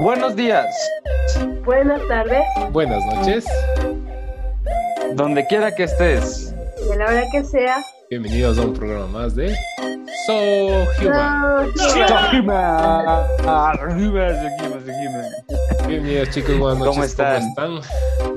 Buenos días. Buenas tardes. Buenas noches. Donde quiera que estés. Y a la hora que sea. Bienvenidos a un programa más de So Human. So Human. Bienvenidos chicos, buenas noches. ¿Cómo están? ¿Cómo están?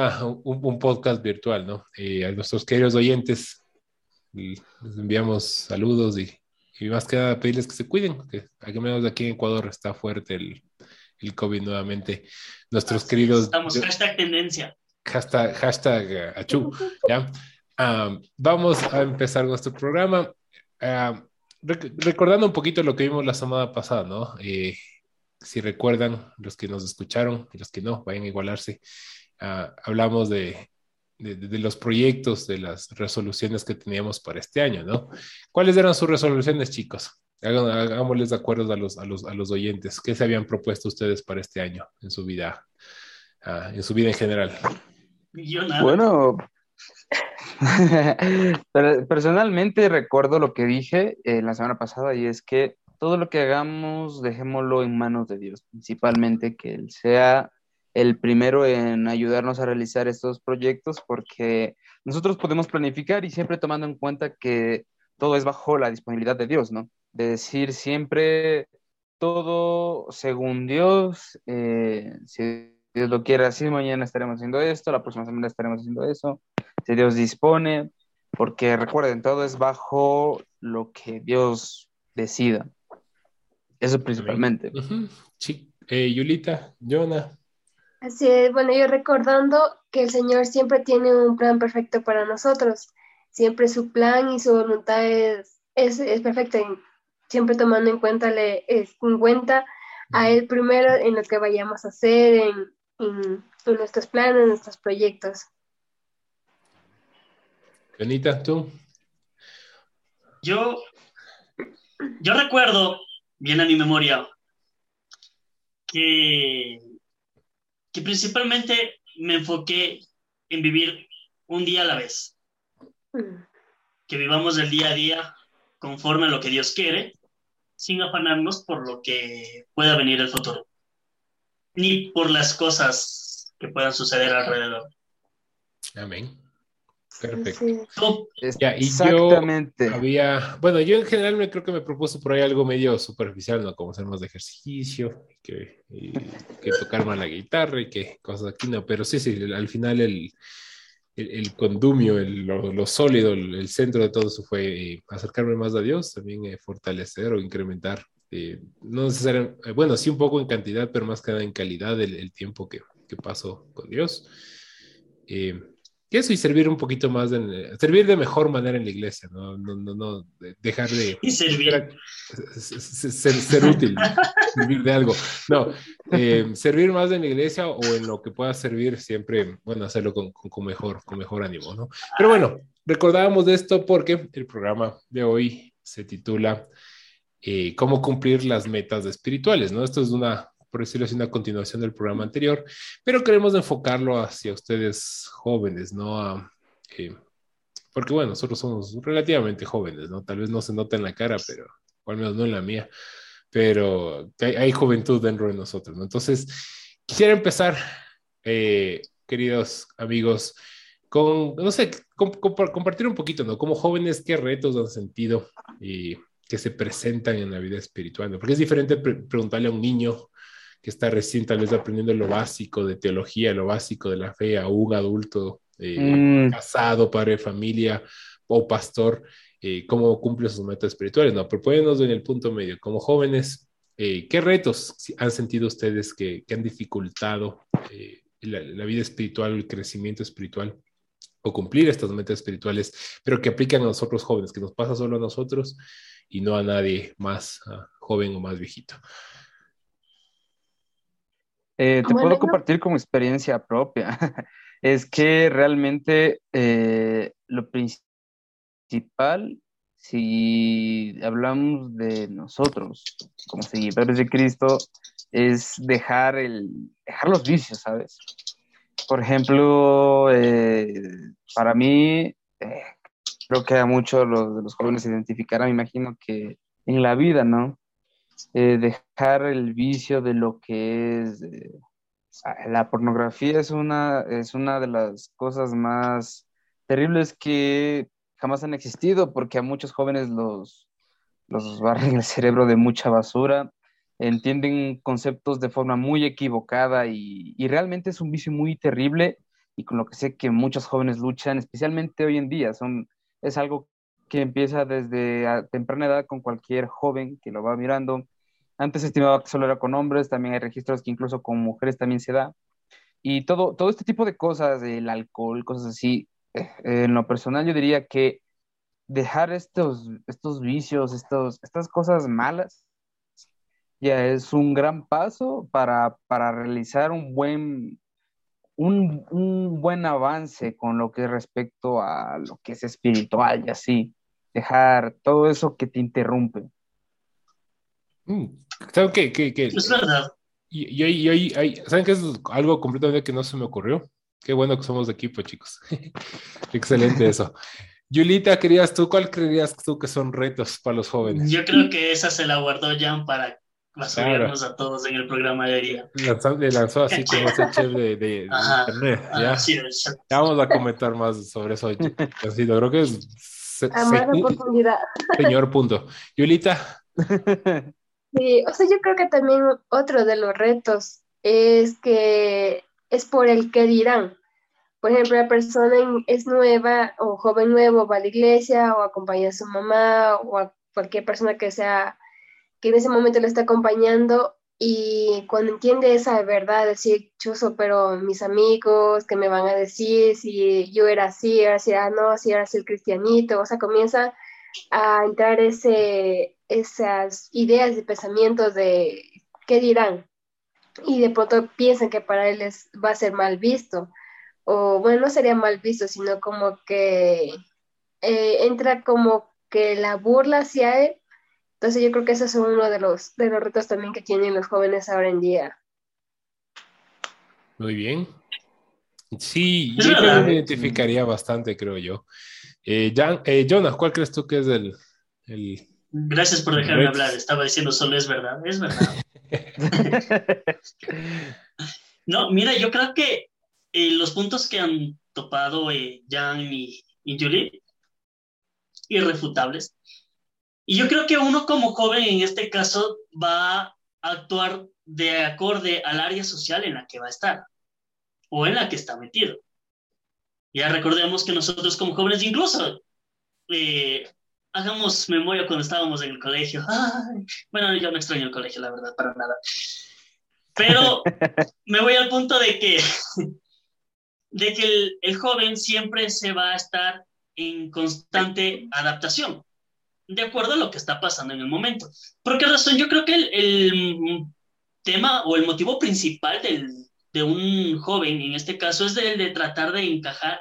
Una, un, un podcast virtual, ¿no? Eh, a nuestros queridos oyentes les enviamos saludos y, y más que nada pedirles que se cuiden, que al menos aquí en Ecuador está fuerte el, el COVID nuevamente. Nuestros queridos... Estamos, hashtag tendencia. hashtag, hashtag eh, achú, ¿ya? Am, vamos a empezar nuestro programa am, rec- recordando un poquito lo que vimos la semana pasada, ¿no? Eh, si recuerdan, los que nos escucharon y los que no, vayan a igualarse. Ah, hablamos de, de, de los proyectos, de las resoluciones que teníamos para este año, ¿no? ¿Cuáles eran sus resoluciones, chicos? Hagan- Hagámosles de acuerdo a los, a, los, a los oyentes. ¿Qué se habían propuesto ustedes para este año en su vida, ah, en su vida en general? Yo nada. Bueno, per- personalmente recuerdo lo que dije eh, la semana pasada y es que todo lo que hagamos dejémoslo en manos de Dios, principalmente que Él sea el primero en ayudarnos a realizar estos proyectos porque nosotros podemos planificar y siempre tomando en cuenta que todo es bajo la disponibilidad de Dios, ¿no? De decir siempre todo según Dios, eh, si Dios lo quiere así, mañana estaremos haciendo esto, la próxima semana estaremos haciendo eso, si Dios dispone, porque recuerden, todo es bajo lo que Dios decida. Eso principalmente. Sí. Eh, Yulita, Jonah. Así es, bueno, yo recordando que el Señor siempre tiene un plan perfecto para nosotros. Siempre su plan y su voluntad es, es, es perfecta. Siempre tomando en cuenta, le, es- en cuenta a Él primero en lo que vayamos a hacer, en, en- en nuestros planes, en nuestros proyectos. Jonita, tú. Yo, yo recuerdo, bien a mi memoria, que, que principalmente me enfoqué en vivir un día a la vez, que vivamos el día a día conforme a lo que Dios quiere, sin afanarnos por lo que pueda venir el futuro, ni por las cosas que puedan suceder alrededor. Amén. Perfecto. Sí. Top. Ya, y yo- Exactamente. Había, bueno, yo en general me creo que me propuso por ahí algo medio superficial, ¿no? Como hacer más de ejercicio, que, y que tocar más la guitarra y que cosas aquí, no, pero sí, sí, al final el, el, el condumio, el- lo, lo sólido, el, el centro de todo eso fue eh, acercarme más a Dios, también eh, fortalecer o incrementar, eh, no necesariamente, bueno, sí un poco en cantidad, pero más que nada en calidad el, el tiempo que, que paso con Dios. Eh, y eso y servir un poquito más, en- servir de mejor manera en la iglesia, no, no, no, no de- dejar de Y servir. ser, ser- ser útil, servir de algo. No, eh, servir más en la iglesia o en lo que pueda servir siempre, bueno, hacerlo con, con- con mejor, con mejor ánimo, ¿no? Pero bueno, recordábamos de esto porque el programa de hoy se titula eh, Cómo cumplir las metas espirituales, ¿no? Esto es una, por decirlo así, una continuación del programa anterior, pero queremos enfocarlo hacia ustedes jóvenes, ¿no? A, eh, porque bueno, nosotros somos relativamente jóvenes, ¿no? Tal vez no se nota en la cara, pero, o al menos no en la mía, pero hay, hay juventud dentro de nosotros, ¿no? Entonces, quisiera empezar, eh, queridos amigos, con, no sé, com- compa- compartir un poquito, ¿no? Como jóvenes, ¿qué retos han sentido y que se presentan en la vida espiritual? ¿no? Porque es diferente pre- preguntarle a un niño que está recién tal vez aprendiendo lo básico de teología, lo básico de la fe, a un adulto eh, Mm, casado, padre de familia o pastor, eh, cómo cumple sus metas espirituales, ¿no? Pero ponernos en el punto medio, como jóvenes, eh, ¿qué retos han sentido ustedes que, que han dificultado la, la vida espiritual, el crecimiento espiritual o cumplir estas metas espirituales, pero que aplican a nosotros jóvenes, que nos pasa solo a nosotros y no a nadie más ah, joven o más viejito? Eh, te puedo compartir como experiencia propia. Es que realmente eh, lo principal, si hablamos de nosotros como seguidores de Cristo, es dejar, el, dejar los vicios, ¿sabes? Por ejemplo, eh, para mí, creo que a muchos los, de los jóvenes se identificarán, me imagino que en la vida, ¿no? Eh, dejar el vicio de lo que es... eh, La pornografía es una, es una de las cosas más terribles que jamás han existido porque a muchos jóvenes los, los barren el cerebro de mucha basura, entienden conceptos de forma muy equivocada y, y realmente es un vicio muy terrible y con lo que sé que muchos jóvenes luchan, especialmente hoy en día. Son, es algo que empieza desde a temprana edad con cualquier joven que lo va mirando. Antes se estimaba que solo era con hombres, también hay registros que incluso con mujeres también se da. Y todo, todo este tipo de cosas, el alcohol, cosas así, eh, en lo personal yo diría que dejar estos, estos vicios, estos, estas cosas malas, ya es un gran paso para, para realizar un buen, un, un buen avance con lo que es respecto a lo que es espiritual y así. Dejar todo eso que te interrumpe. Mm, ¿Saben qué? qué- qué? Es verdad. Y, y, y ahí- ¿saben qué es algo completamente que no se me ocurrió? Qué bueno que somos de equipo, chicos. Excelente eso. Yulita, querías tú, ¿cuál creerías tú que son retos para los jóvenes? Yo creo que esa se la guardó Jan para basurearnos a todos en el programa de día. Lanzó- Le lanzó así como ese chef de, de- de internet, ¿ya? Ah, sí, Ya vamos a comentar más sobre eso. Así, creo que es se- A más se- oportunidad. señor punto. Yulita, Sí, o sea, yo creo que también otro de los retos es que es por el que dirán. Por ejemplo, la persona es nueva o joven nuevo, va a la iglesia o acompaña a su mamá o a cualquier persona que sea, que en ese momento le está acompañando y cuando entiende esa verdad, decir, chuzo, pero mis amigos, ¿qué me van a decir? Si yo era así, ahora sí, ah, no, si era así el cristianito, o sea, comienza a entrar ese, esas ideas y pensamientos de qué dirán. Y de pronto piensan que para él es, va a ser mal visto. O bueno, no sería mal visto, sino como que eh, entra como que la burla hacia él. Entonces yo creo que ese es uno de los, de los retos también que tienen los jóvenes ahora en día. muy bien. Sí, yo me identificaría bastante, creo yo. Eh, Jan- eh, Jonas, ¿cuál crees tú que es el, el... Gracias por dejarme hablar. Estaba diciendo solo es verdad. Es verdad. No, mira, yo creo que eh, los puntos que han topado eh, Jan y, y Julie, irrefutables. Y yo creo que uno como joven en este caso va a actuar de acorde al área social en la que va a estar o en la que está metido. Ya recordemos que nosotros como jóvenes incluso eh, hagamos memoria cuando estábamos en el colegio. Ay, bueno, yo no extraño el colegio, la verdad, para nada. Pero me voy al punto de que, de que el, el joven siempre se va a estar en constante adaptación, de acuerdo a lo que está pasando en el momento. ¿Por qué razón? Yo creo que el, el tema o el motivo principal del, de un joven, en este caso, es el de tratar de encajar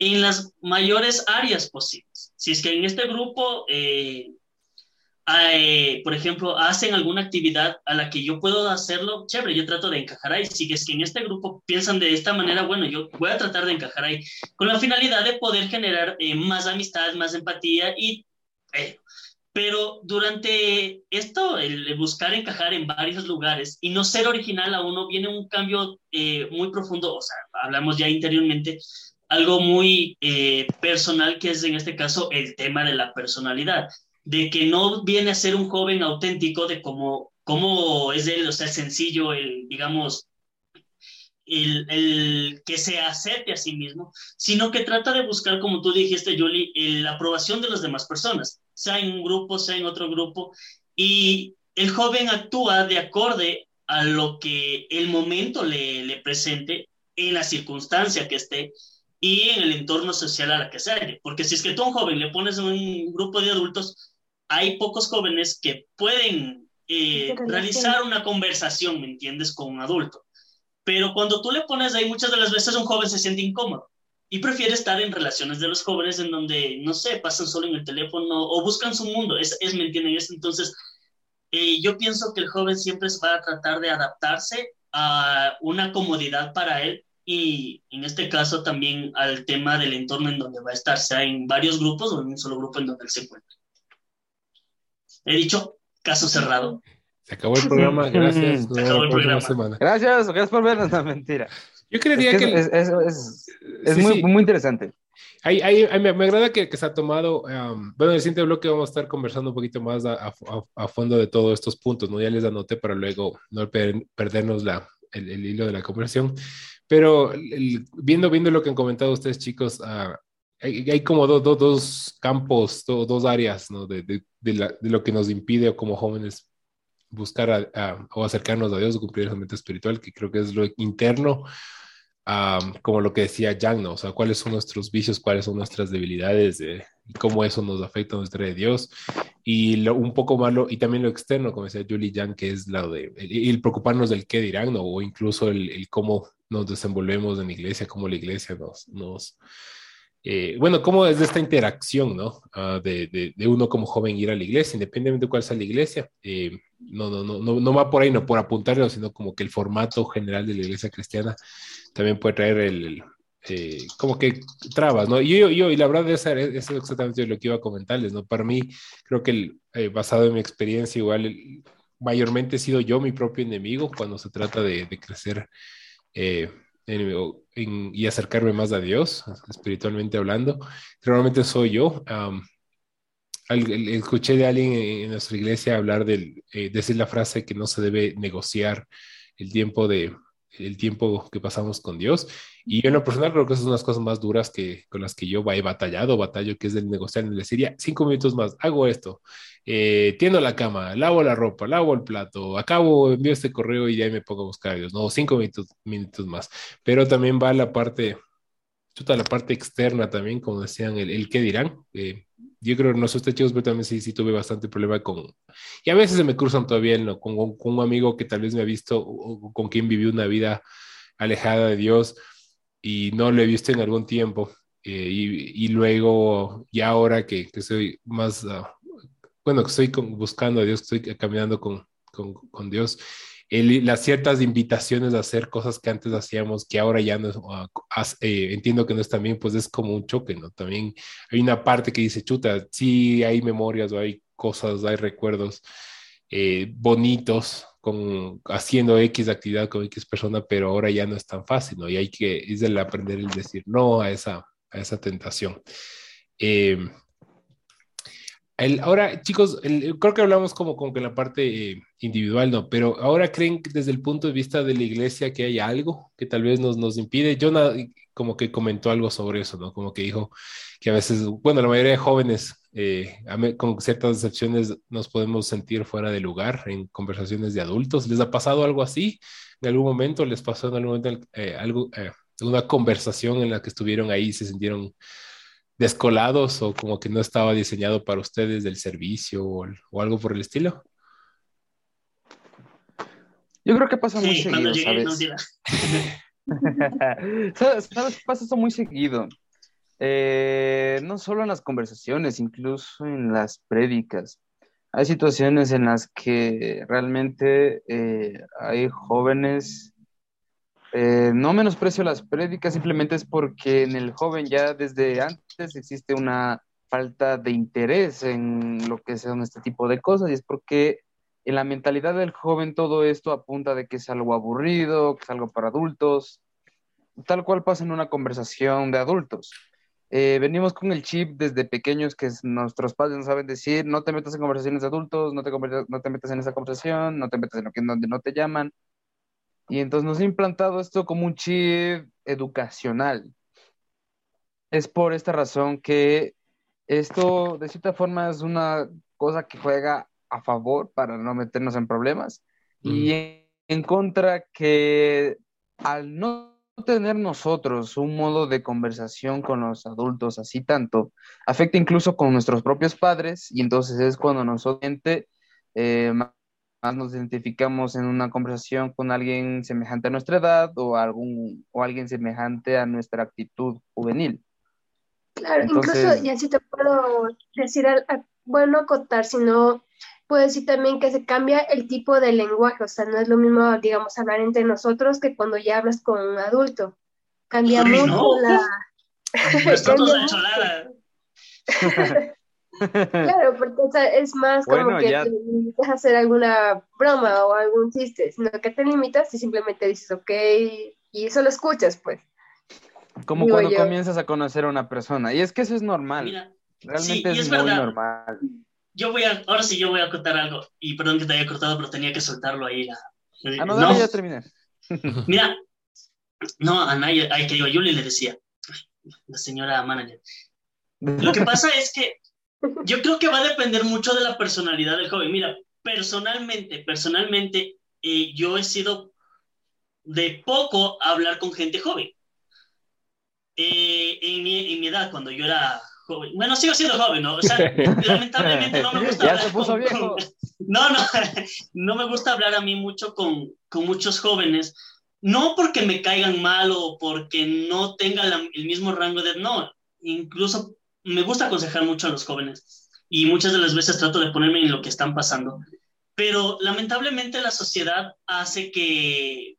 en las mayores áreas posibles. Si es que en este grupo, eh, hay, por ejemplo, hacen alguna actividad a la que yo puedo hacerlo, chévere, yo trato de encajar ahí. Si es que en este grupo piensan de esta manera, bueno, yo voy a tratar de encajar ahí, con la finalidad de poder generar eh, más amistad, más empatía y... Eh, pero durante esto, el buscar encajar en varios lugares y no ser original a uno, viene un cambio eh, muy profundo, o sea, hablamos ya interiormente, algo muy eh, personal, que es en este caso el tema de la personalidad, de que no viene a ser un joven auténtico de cómo, cómo es él, o sea, sencillo, el, digamos, el, el, que se acepte a sí mismo, sino que trata de buscar, como tú dijiste, Julie, la aprobación de las demás personas, sea en un grupo, sea en otro grupo, y el joven actúa de acorde a lo que el momento le, le presente, en la circunstancia que esté, y en el entorno social a la que se halle. Porque si es que tú a un joven le pones en un grupo de adultos, hay pocos jóvenes que pueden eh, realizar una conversación, ¿me entiendes?, con un adulto. Pero cuando tú le pones ahí, muchas de las veces un joven se siente incómodo y prefiere estar en relaciones de los jóvenes en donde, no sé, pasan solo en el teléfono o buscan su mundo. Es, es ¿me entienden? Es, entonces, eh, yo pienso que el joven siempre va a tratar de adaptarse a una comodidad para él y en este caso también al tema del entorno en donde va a estar, sea en varios grupos o en un solo grupo en donde él se encuentra. He dicho, caso cerrado. Se acabó el programa, gracias. Se acabó el programa. Semana. Gracias, gracias por vernos, no, mentira. Yo creería es que, que, es, es, es, es Sí, muy, sí. muy interesante. Hay- hay- me, me agrada que, que se ha tomado, um, bueno, en el siguiente bloque vamos a estar conversando un poquito más a, a- a fondo de todos estos puntos, ¿no? Ya les anoté para luego no per- perdernos la, el, el hilo de la conversación, pero el- viendo, viendo lo que han comentado ustedes, chicos, ah, hay, hay como do- do- dos campos, do- dos áreas, ¿no? De, de- de la- de lo que nos impide como jóvenes buscar a- a- o acercarnos a Dios o cumplir esa meta espiritual, que creo que es lo interno, am, como lo que decía Jan, ¿no? O sea, cuáles son nuestros vicios, cuáles son nuestras debilidades, eh, cómo eso nos afecta a nuestra de Dios. Y lo, un poco malo, y también lo externo, como decía Julie Jan, que es lo de el, el preocuparnos del qué dirán, ¿no? O incluso el, el cómo nos desenvolvemos en la iglesia, cómo la iglesia nos, nos eh, bueno, cómo es esta interacción, ¿no? Ah, de, de, de, uno como joven ir a la iglesia, independientemente de cuál sea la iglesia. Eh, no, no, no, no, no va por ahí, no por apuntarlo, sino como que el formato general de la iglesia cristiana también puede traer el, el eh, como que trabas, ¿no? Yo, yo, y la verdad, eso es exactamente lo que iba a comentarles, ¿no? Para mí, creo que el, eh, basado en mi experiencia, igual, el, mayormente he sido yo mi propio enemigo cuando se trata de, de crecer eh, en, en, y acercarme más a Dios, espiritualmente hablando. Realmente soy yo. Um, al, escuché de alguien en nuestra iglesia hablar del, eh, decir la frase que no se debe negociar el tiempo de el tiempo que pasamos con Dios. Y yo en lo personal creo que esas son las cosas más duras que, con las que yo he batallado, batallo, que es el negociar, el decir, ya, cinco minutos más, hago esto, eh, tiendo la cama, lavo la ropa, lavo el plato, acabo, envío este correo y ya me pongo a buscar a Dios. No, cinco minutos, minutos más. Pero también va la parte, toda la parte externa también, como decían, el, el qué dirán. Eh, yo creo, no sé ustedes chicos, pero también sí, sí tuve bastante problema con, y a veces se me cruzan todavía ¿no? con, con, con, un amigo que tal vez me ha visto o, o con quien viví una vida alejada de Dios y no lo he visto en algún tiempo. Eh, y, y, luego, ya ahora que, que soy más, uh, bueno, que estoy con, buscando a Dios, estoy caminando con, con, con Dios, el, las ciertas invitaciones a hacer cosas que antes hacíamos, que ahora ya no, uh, eh, entiendo que no es también, pues es como un choque, ¿no? También hay una parte que dice, chuta, sí hay memorias o hay cosas, hay recuerdos eh, bonitos con haciendo X actividad con X persona, pero ahora ya no es tan fácil, ¿no? Y hay que, es el aprender el decir no a esa, a esa tentación. Eh, el- ahora, chicos, el- creo que hablamos como, como que en la parte eh, individual, ¿no? Pero ahora creen que desde el punto de vista de la iglesia que hay algo que tal vez nos, nos impide. Jonah como que comentó algo sobre eso, ¿no? Como que dijo que a veces, bueno, la mayoría de jóvenes, eh, con ciertas excepciones, nos podemos sentir fuera de lugar en conversaciones de adultos. ¿Les ha pasado algo así? ¿En algún momento les pasó en algún momento eh, algo, eh, una conversación en la que estuvieron ahí y se sintieron descolados o como que no estaba diseñado para ustedes del servicio o, o algo por el estilo? Yo creo que pasa muy Sí, seguido, no, ¿sabes? ¿Sabes, sabes pasa esto muy seguido? Eh, no solo en las conversaciones, incluso en las prédicas. Hay situaciones en las que realmente eh, hay jóvenes, eh, no menosprecio las prédicas, simplemente es porque en el joven ya desde antes existe una falta de interés en lo que son este tipo de cosas y es porque en la mentalidad del joven todo esto apunta de que es algo aburrido, que es algo para adultos, tal cual pasa en una conversación de adultos. Eh, venimos con el chip desde pequeños que es- nuestros padres nos saben decir, no te metas en conversaciones de adultos, no te, no te metas en esa conversación, no te metas en lo que donde no te llaman. Y entonces nos ha implantado esto como un chip educacional. Es por esta razón que esto de cierta forma es una cosa que juega a favor para no meternos en problemas y en, en contra que al no tener nosotros un modo de conversación con los adultos así tanto, afecta incluso con nuestros propios padres y entonces es cuando nosotros eh, nos identificamos en una conversación con alguien semejante a nuestra edad o algún o alguien semejante a nuestra actitud juvenil. Claro, Entonces- incluso, y así te puedo decir, al- a- bueno, acotar, sino puedo decir también que se cambia el tipo de lenguaje, o sea, no es lo mismo, digamos, hablar entre nosotros que cuando ya hablas con un adulto. Cambia Uy, mucho no. la... Cholada. Claro, porque o sea, es más como Bueno, que ya- te limitas a hacer alguna broma o algún chiste, sino que te limitas y simplemente dices, ok, y solo escuchas, pues. Como Digo cuando yo. comienzas a conocer a una persona. Y es que eso es normal. Mira, Realmente sí, es, es muy normal. yo voy a, ahora sí yo voy a contar algo, y perdón que te haya cortado, pero tenía que soltarlo ahí. La, Ah, no, no, ya terminé. mira, no, a nadie, ay, que digo, a Yuli le decía, la señora manager. Lo que pasa es que yo creo que va a depender mucho de la personalidad del joven. Mira, personalmente, personalmente, eh, yo he sido de poco hablar con gente joven. Eh, en, mi, en mi edad, cuando yo era joven, bueno, sigo siendo joven, ¿no? O sea, lamentablemente no me gusta Ya hablar se puso con- viejo. con- no, no, no me gusta hablar a mí mucho con, con muchos jóvenes, no porque me caigan mal o porque no tengan la- el mismo rango de, no, incluso me gusta aconsejar mucho a los jóvenes y muchas de las veces trato de ponerme en lo que están pasando, pero lamentablemente la sociedad hace que,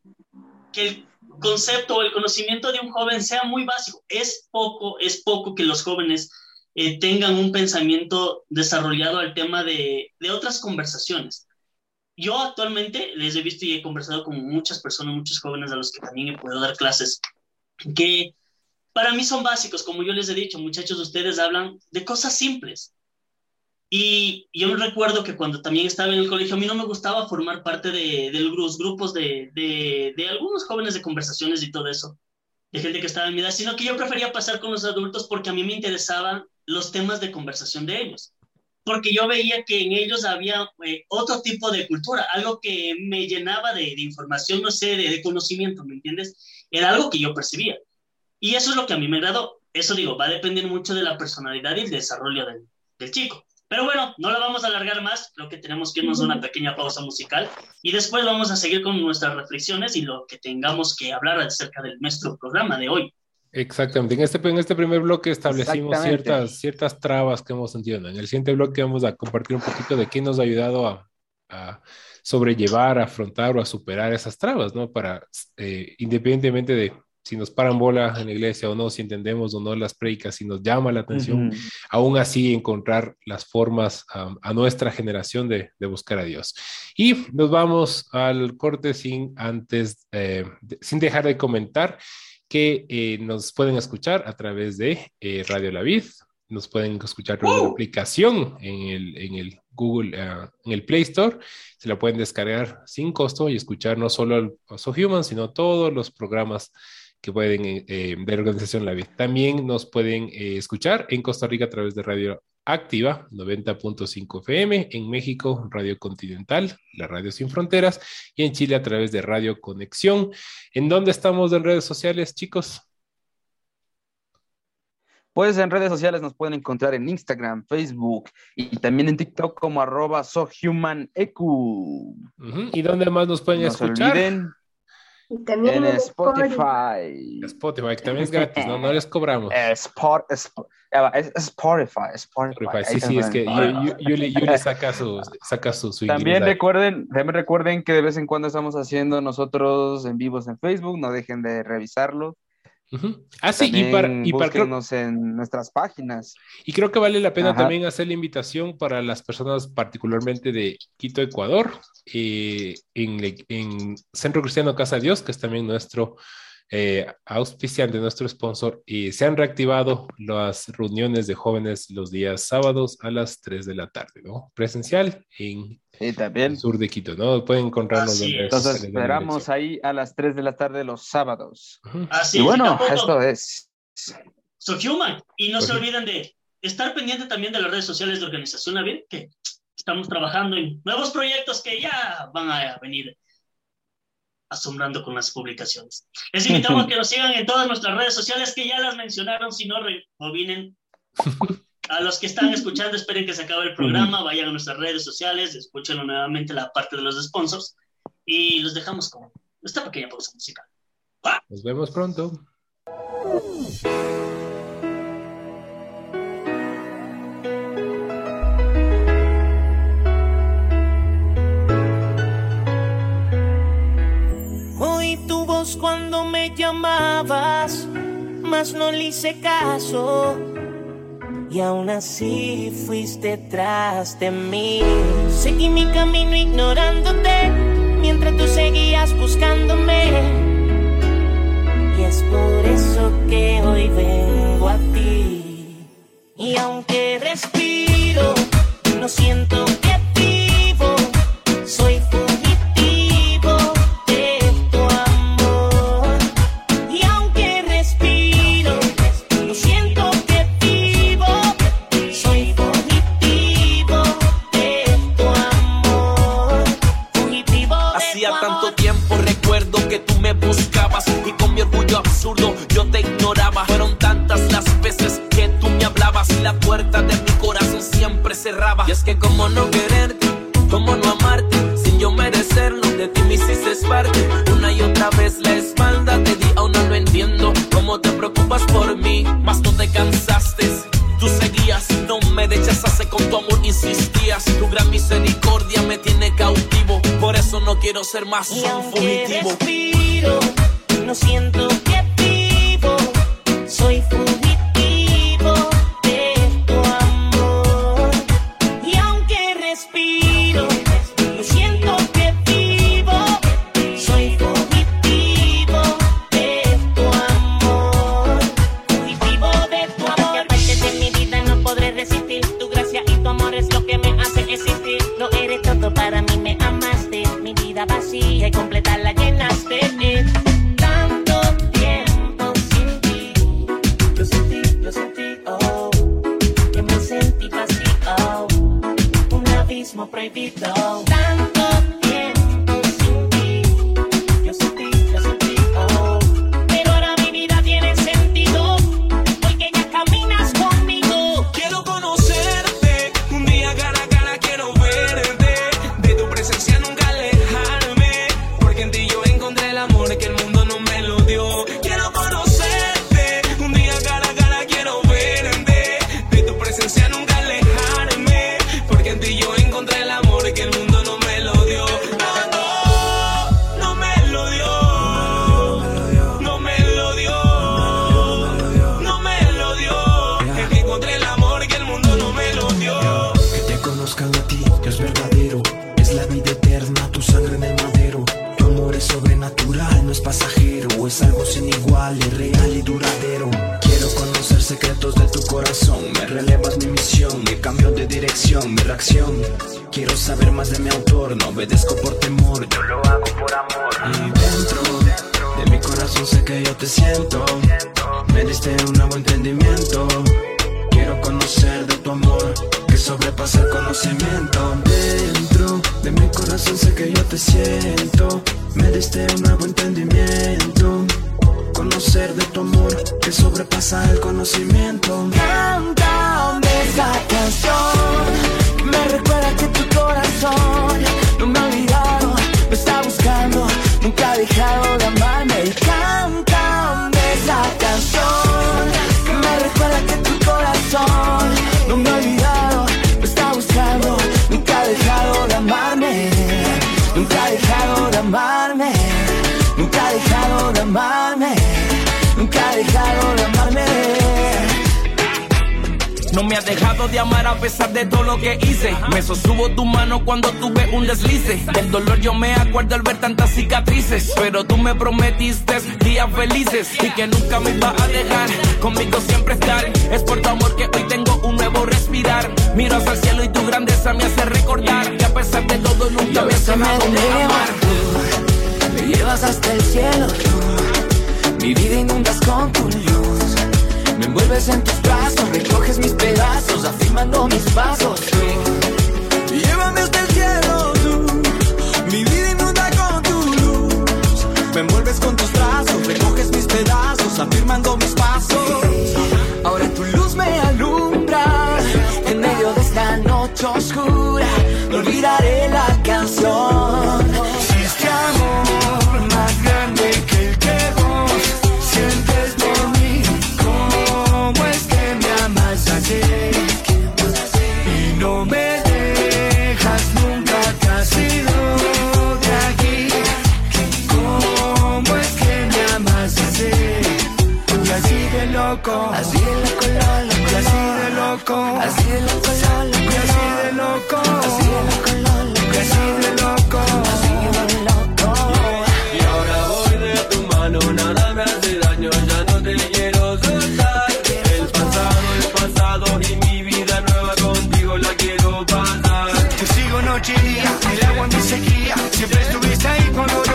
que el concepto o el conocimiento de un joven sea muy básico. Es poco, es poco que los jóvenes eh, tengan un pensamiento desarrollado al tema de, de otras conversaciones. Yo actualmente les he visto y he conversado con muchas personas, muchos jóvenes a los que también he podido dar clases, que para mí son básicos, como yo les he dicho, muchachos, ustedes hablan de cosas simples. Y yo me recuerdo que cuando también estaba en el colegio, a mí no me gustaba formar parte de, de los grupos de, de, de algunos jóvenes de conversaciones y todo eso, de gente que estaba en mi edad, sino que yo prefería pasar con los adultos porque a mí me interesaban los temas de conversación de ellos. Porque yo veía que en ellos había eh, otro tipo de cultura, algo que me llenaba de, información, no sé, de, de conocimiento, ¿me entiendes? Era algo que yo percibía. Y eso es lo que a mí me agradó. Eso digo, va a depender mucho de la personalidad y el desarrollo del, del chico. Pero bueno, no la vamos a alargar más, creo que tenemos que irnos a una pequeña pausa musical y después vamos a seguir con nuestras reflexiones y lo que tengamos que hablar acerca de nuestro programa de hoy. Exactamente. En este, en este primer bloque establecimos ciertas, ciertas trabas que hemos sentido. En el siguiente bloque vamos a compartir un poquito de qué nos ha ayudado a, a sobrellevar, a afrontar o a superar esas trabas, ¿no? Para, eh, independientemente de si nos paran bola en la iglesia o no, si entendemos o no las predicas, si nos llama la atención, Ujú. aún así encontrar las formas um, a nuestra generación de, de buscar a Dios. Y nos vamos al corte sin antes, eh, sin dejar de comentar que eh, nos pueden escuchar a través de eh, Radio La Vid, nos pueden escuchar de la aplicación en el, en el Google, ah, en el Play Store, se la pueden descargar sin costo y escuchar no solo el So Human, sino todos los programas que pueden eh, de la organización La Vid. También nos pueden eh, escuchar en Costa Rica a través de Radio Activa 90.5 FM, en México Radio Continental, la Radio Sin Fronteras, y en Chile a través de Radio Conexión. ¿En dónde estamos en redes sociales, chicos? Pues en redes sociales nos pueden encontrar en Instagram, Facebook y también en TikTok como arroba sohumaneq. Ujú, ¿Y dónde más nos pueden No se escuchar? olviden Y también en en Spotify. Spotify, que también es gratis, ¿no? No les cobramos. Eh, Spot- es Spotify, Spotify. Sí, sí, es que Yu- Yu- Yuli, Yuli saca su, saca su, su También recuerden, también recuerden que de vez en cuando estamos haciendo nosotros en vivos en Facebook, no dejen de revisarlo. Ujú. Ah, sí, y para, y, para creo, en nuestras páginas. y creo que vale la pena Ajá. también hacer la invitación para las personas particularmente de Quito, Ecuador, eh, en, en Centro Cristiano Casa de Dios, que es también nuestro eh, auspiciante, nuestro sponsor, y se han reactivado las reuniones de jóvenes los días sábados a las 3 de la tarde, ¿no? Presencial en Sí, también. el sur de Quito, ¿no? Pueden encontrarnos es. Entonces esperamos ahí a las 3 de la tarde los sábados. Ujú. Así y bueno, tampoco- esto es. So Human. Y no se Pues sí. olviden de estar pendiente también de las redes sociales de Organización La Vid, que estamos trabajando en nuevos proyectos que ya van a venir asombrando con las publicaciones. Les invitamos a que nos sigan en todas nuestras redes sociales que ya las mencionaron, si no, rebobinen. A los que están escuchando, esperen que se acabe el programa, vayan a nuestras redes sociales, escúchenlo nuevamente la parte de los sponsors y los dejamos con esta pequeña pausa musical. Nos vemos pronto. Cuando me llamabas, mas no le hice caso. Y aún así fuiste tras de mí. Seguí mi camino ignorándote, mientras tú seguías buscándome. Y es por eso que hoy vengo a ti. Y aunque respiro, no siento que buscabas y con mi orgullo absurdo yo te ignoraba. Fueron tantas las veces que tú me hablabas y la puerta de mi corazón siempre cerraba. Y es que como no quererte, como no amarte, sin yo merecerlo, de ti me hiciste parte. Una y otra vez la espalda te di, aún no lo entiendo. Cómo te preocupas por mí, mas no te cansaste. Tú seguías, no me rechazaste con tu amor, insistías. Tu gran misericordia me tiene cautivo. Por eso no quiero ser más Y un fugitivo. respiro, no siento que vivo. Soy fugitivo Quiero saber más de mi autor, no obedezco por temor, yo lo hago por amor. Y dentro de mi corazón sé que yo te siento, me diste un nuevo entendimiento. Quiero conocer de tu amor que sobrepasa el conocimiento. Dentro de mi corazón sé que yo te siento. Me diste un nuevo entendimiento. Conocer de tu amor que sobrepasa el conocimiento. Cántame esa canción me recuerda que tu corazón no me ha olvidado, me está buscando, nunca ha dejado de Has dejado de amar a pesar de todo lo que hice. Me sostuvo tu mano cuando tuve un deslice. Del dolor yo me acuerdo al ver tantas cicatrices. Pero tú me prometiste días felices y que nunca me iba a dejar. Conmigo siempre estar. Es por tu amor que hoy tengo un nuevo respirar. Miro hacia el cielo y tu grandeza me hace recordar que a pesar de todo nunca me has dejado de amar. tú, me llevas hasta el cielo tú, mi vida inundas con tu luz, me envuelves en tus brazos, recoges mis pedazos, afirmando mis pasos. Llévame hasta el cielo tú, mi vida inunda con tu luz. Me envuelves con tus brazos, recoges mis pedazos, afirmando mis pasos. Ahora tu luz me alumbra en medio de esta noche oscura. No olvidaré la canción. Loco, Así de loco, lo, loco, así de loco, así de loco, lo, loco, así de loco, así de loco, lo, loco, así de loco. así de loco. Y ahora voy de tu mano, nada me hace daño, ya no te quiero soltar. El pasado es pasado y mi vida nueva contigo la quiero pasar. Te sigo noche y día, el agua en mi sequía. Siempre estuviste ahí cuando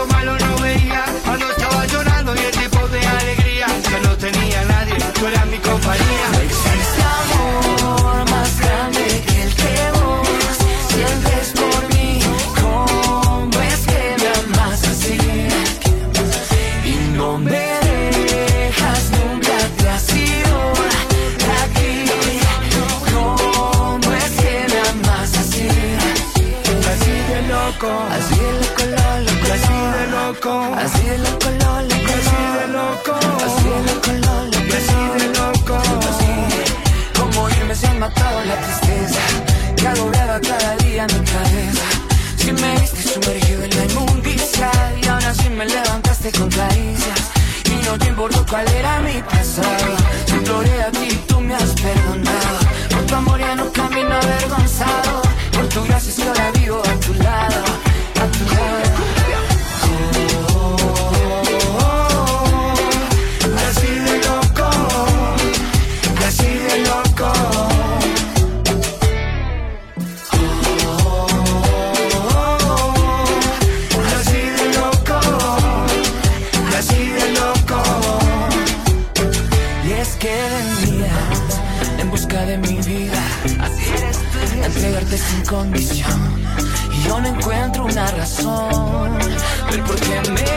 así de loco, lo, loco, así de loco, así de loco, lo, loco, así de loco. Como irme se ha matado la tristeza una razón. Del por qué me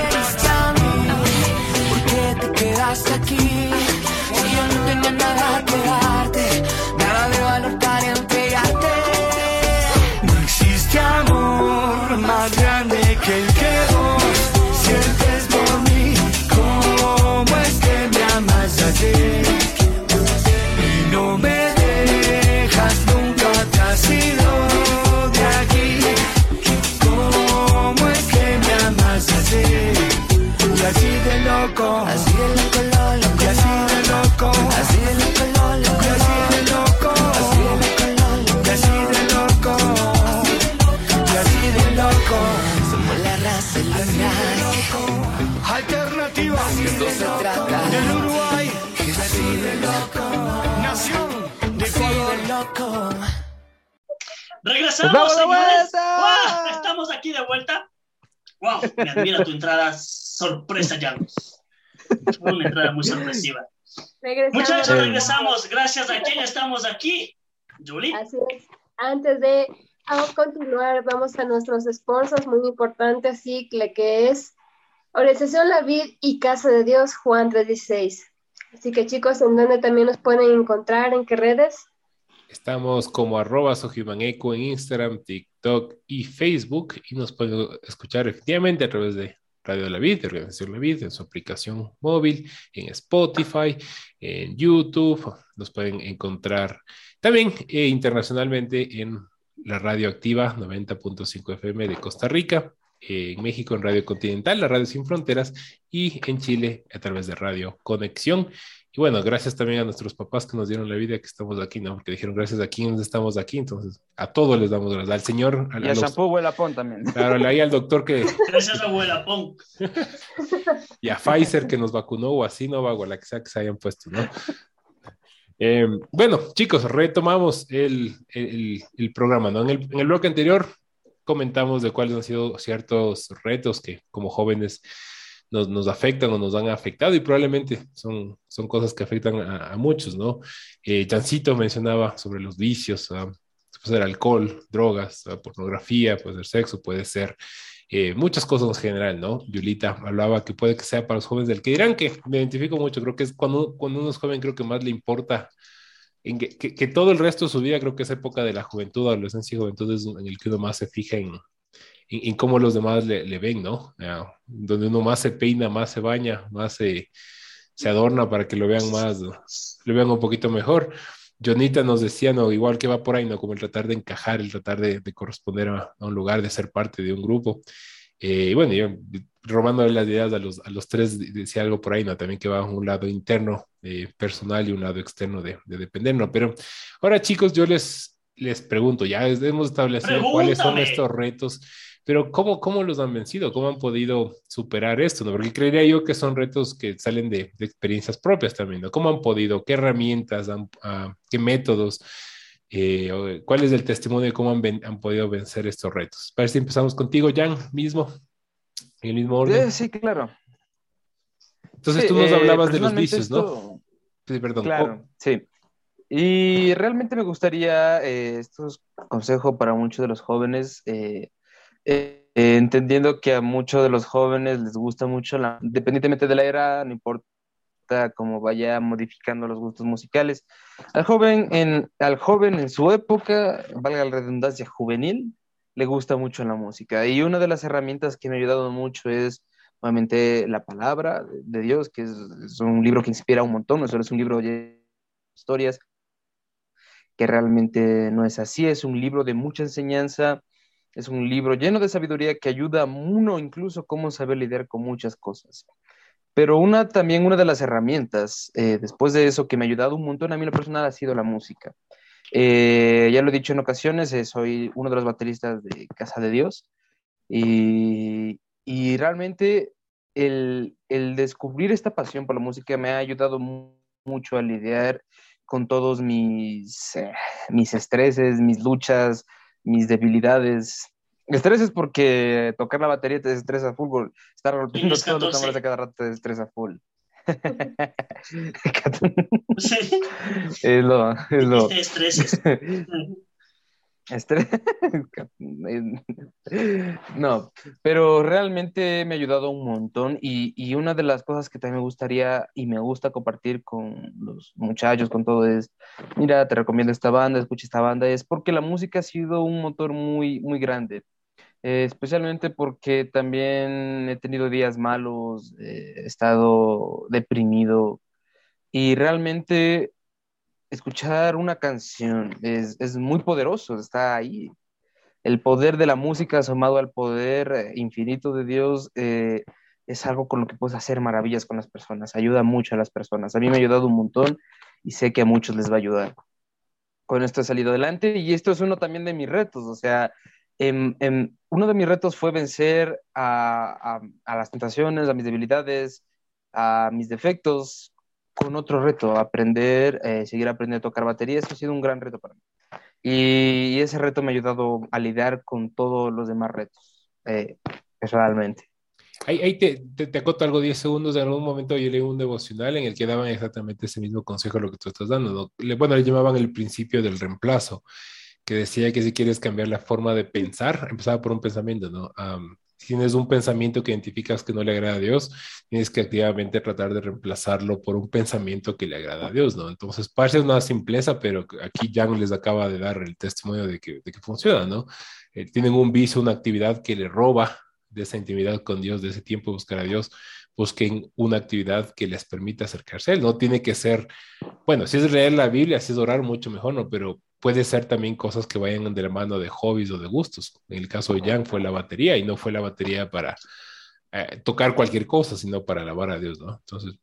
me admira tu entrada sorpresa, Llanos. Fue una entrada muy sorpresiva. Regresamos. Muchachos, regresamos. Gracias a quien estamos aquí. Julie. Así es. Antes de continuar, vamos a nuestros sponsors muy importantes, sí, que- que es Organización La Vid y Casa de Dios, Juan 316. Así que chicos, ¿en dónde también nos pueden encontrar? ¿En qué redes? Estamos como arroba sojimaneco en Instagram, TikTok y Facebook y nos pueden escuchar efectivamente a través de Radio La Vid, de Organización La Vid, en su aplicación móvil, en Spotify, en YouTube, nos pueden encontrar también eh, internacionalmente en la radio activa 90.5 FM de Costa Rica, en México en Radio Continental, la Radio Sin Fronteras y en Chile a través de Radio Conexión. Y bueno, gracias también a nuestros papás que nos dieron la vida que estamos aquí, ¿no? Porque dijeron gracias a quién estamos aquí, entonces a todos les damos gracias. Al señor, a, Y a los- Shampoo Huela Pon también. claro, ahí al doctor que, Gracias, abuela Pon. y a Pfizer que nos vacunó o así, ¿no? O a la que sea que se hayan puesto, ¿no? Eh, bueno, chicos, retomamos el, el- el programa, ¿no? En el, en el bloque anterior comentamos de cuáles han sido ciertos retos que como jóvenes nos, nos afectan o nos han afectado y probablemente son, son cosas que afectan a, a muchos, ¿no? Eh, Jancito mencionaba sobre los vicios, ah, puede ser alcohol, drogas, pornografía, puede ser sexo, puede ser eh, muchas cosas en general, ¿no? Yulita hablaba que puede que sea para los jóvenes del que dirán que me identifico mucho, creo que es cuando, cuando uno es joven, creo que más le importa en que, que, que todo el resto de su vida, creo que esa época de la juventud, adolescencia y juventud es en el que uno más se fija en, en, en cómo los demás le, le ven, ¿no? Donde uno más se peina, más se baña, más se, se adorna para que lo vean más, ¿no? lo vean un poquito mejor. Jonita nos decía, no, igual que va por ahí, ¿no? Como el tratar de encajar, el tratar de, de corresponder a, a, un lugar, de ser parte de un grupo. Eh, y bueno, yo robando las ideas a los, a los tres, decía algo por ahí, ¿no? También que va un lado interno, eh, personal, y un lado externo de, de, depender, ¿no? Pero ahora, chicos, yo les, les pregunto, ya hemos establecido Pregúntame. cuáles son estos retos, pero ¿cómo, ¿cómo los han vencido? ¿Cómo han podido superar esto? ¿no? Porque creería yo que son retos que salen de, de experiencias propias también, ¿no? ¿Cómo han podido? ¿Qué herramientas? Han, uh, ¿Qué métodos? Eh, ¿Cuál es el testimonio de cómo han, ven, han, podido vencer estos retos? Para ver si empezamos contigo, Jan, mismo, en el mismo orden. Sí, sí claro. Entonces sí, tú nos eh, hablabas de los vicios, esto... ¿no? Sí, perdón. Claro, oh. sí. Y realmente me gustaría, eh, esto es consejo para muchos de los jóvenes, eh, entendiendo que a muchos de los jóvenes les gusta mucho, la, independientemente de la era, no importa cómo vaya modificando los gustos musicales. Al joven, en, al joven en su época, valga la redundancia juvenil, le gusta mucho la música. Y una de las herramientas que me ha ayudado mucho es obviamente la palabra de Dios, que es, es un libro que inspira un montón, no solo es un libro de historias, que realmente no es así, es un libro de mucha enseñanza, es un libro lleno de sabiduría que ayuda a uno incluso cómo saber lidiar con muchas cosas. Pero una también una de las herramientas, eh, después de eso, que me ha ayudado un montón a mí lo personal ha sido la música. Eh, ya lo he dicho en ocasiones, eh, soy uno de los bateristas de Casa de Dios y, y realmente el, el, descubrir esta pasión por la música me ha ayudado mucho a lidiar con todos mis, eh, mis estreses, mis luchas, mis debilidades. Estreses porque tocar la batería te desestresa full, estar golpeando todos los tambores a cada rato te desestresa full. sí. Es lo. Es lo... Te estreses. Estres... no, pero realmente me ha ayudado un montón y, y, una de las cosas que también me gustaría y me gusta compartir con los muchachos, con todo es, mira, te recomiendo esta banda, escucha esta banda, es porque la música ha sido un motor muy, muy grande, eh, especialmente porque también he tenido días malos, eh, he estado deprimido y realmente escuchar una canción es, es, muy poderoso, está ahí. El poder de la música asomado al poder eh, infinito de Dios eh, es algo con lo que puedes hacer maravillas con las personas, ayuda mucho a las personas. A mí me ha ayudado un montón y sé que a muchos les va a ayudar. Con esto he salido adelante y esto es uno también de mis retos, o sea, en, en, uno de mis retos fue vencer a, a las tentaciones, a mis debilidades, a mis defectos con otro reto, aprender, eh, seguir aprendiendo a tocar batería. Eso ha sido un gran reto para mí. Y ese reto me ha ayudado a lidiar con todos los demás retos, eh, personalmente. Ahí, ahí te, te, te acoto algo 10 segundos. En algún momento yo leí un devocional en el que daban exactamente ese mismo consejo, lo que tú estás dando. ¿no? Le- Bueno, le llamaban el principio del reemplazo, que decía que si quieres cambiar la forma de pensar, empezaba por un pensamiento, ¿no? Si tienes un pensamiento que identificas que no le agrada a Dios, tienes que activamente tratar de reemplazarlo por un pensamiento que le agrada a Dios, ¿no? Entonces, parece una simpleza, pero aquí Jan les acaba de dar el testimonio de que, de que funciona, ¿no? Eh, tienen un vicio, una actividad que le roba de esa intimidad con Dios, de ese tiempo de buscar a Dios, busquen una actividad que les permita acercarse a Él. No tiene que ser, bueno, si es leer la Biblia, si es orar, mucho mejor, ¿no? Pero puede ser también cosas que vayan de la mano de hobbies o de gustos. En el caso de Jan fue la batería y no fue la batería para eh, tocar cualquier cosa, sino para alabar a Dios, ¿no? Entonces,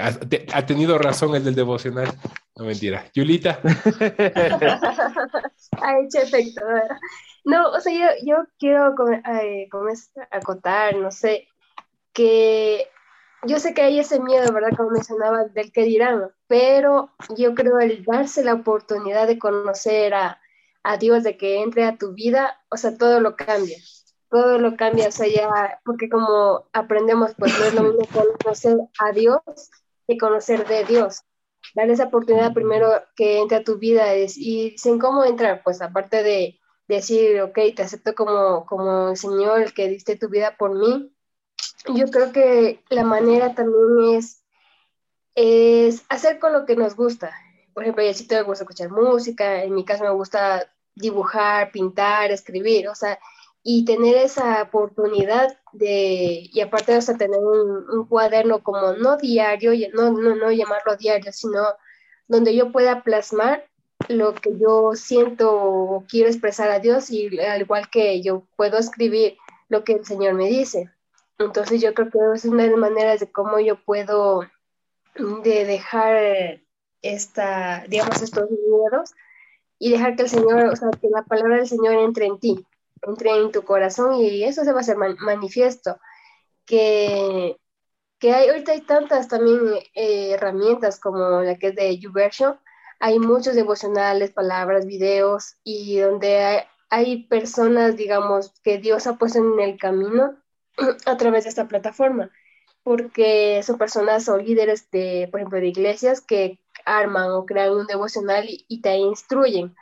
ha, te- ha tenido razón el del devocional. No mentira. Yulita, ha hecho efecto. ¿verdad? No, o sea, yo, yo quiero con, eh, con esto acotar, no sé, que yo sé que hay ese miedo, ¿verdad? Como mencionaba, del que dirán, pero yo creo el darse la oportunidad de conocer a, a Dios, de que entre a tu vida, o sea, todo lo cambia. Todo lo cambia, o sea, ya, porque como aprendemos, pues no es lo mismo conocer a Dios que conocer de Dios darle esa oportunidad primero que entre a tu vida es, y dicen cómo entrar, pues aparte de decir, ok, te acepto como, como Señor, el que diste tu vida por mí, yo creo que la manera también es, es hacer con lo que nos gusta. Por ejemplo, a Yacito me gusta escuchar música, en mi caso me gusta dibujar, pintar, escribir, o sea, y tener esa oportunidad de, y aparte eso, tener un, un cuaderno como no diario, no, no, no llamarlo diario, sino donde yo pueda plasmar lo que yo siento o quiero expresar a Dios y al igual que yo puedo escribir lo que el Señor me dice. Entonces yo creo que es una de las maneras de cómo yo puedo de dejar esta, digamos, estos miedos y dejar que el Señor, o sea, que la palabra del Señor entre en ti, entre en tu corazón y eso se va a hacer man- manifiesto. Que, que hay, ahorita hay tantas también eh, herramientas como la que es de YouVersion, hay muchos devocionales, palabras, videos y donde hay, hay personas, digamos, que Dios ha puesto en el camino a través de esta plataforma, porque son personas o líderes de, por ejemplo, de iglesias que arman o crean un devocional y, te instruyen.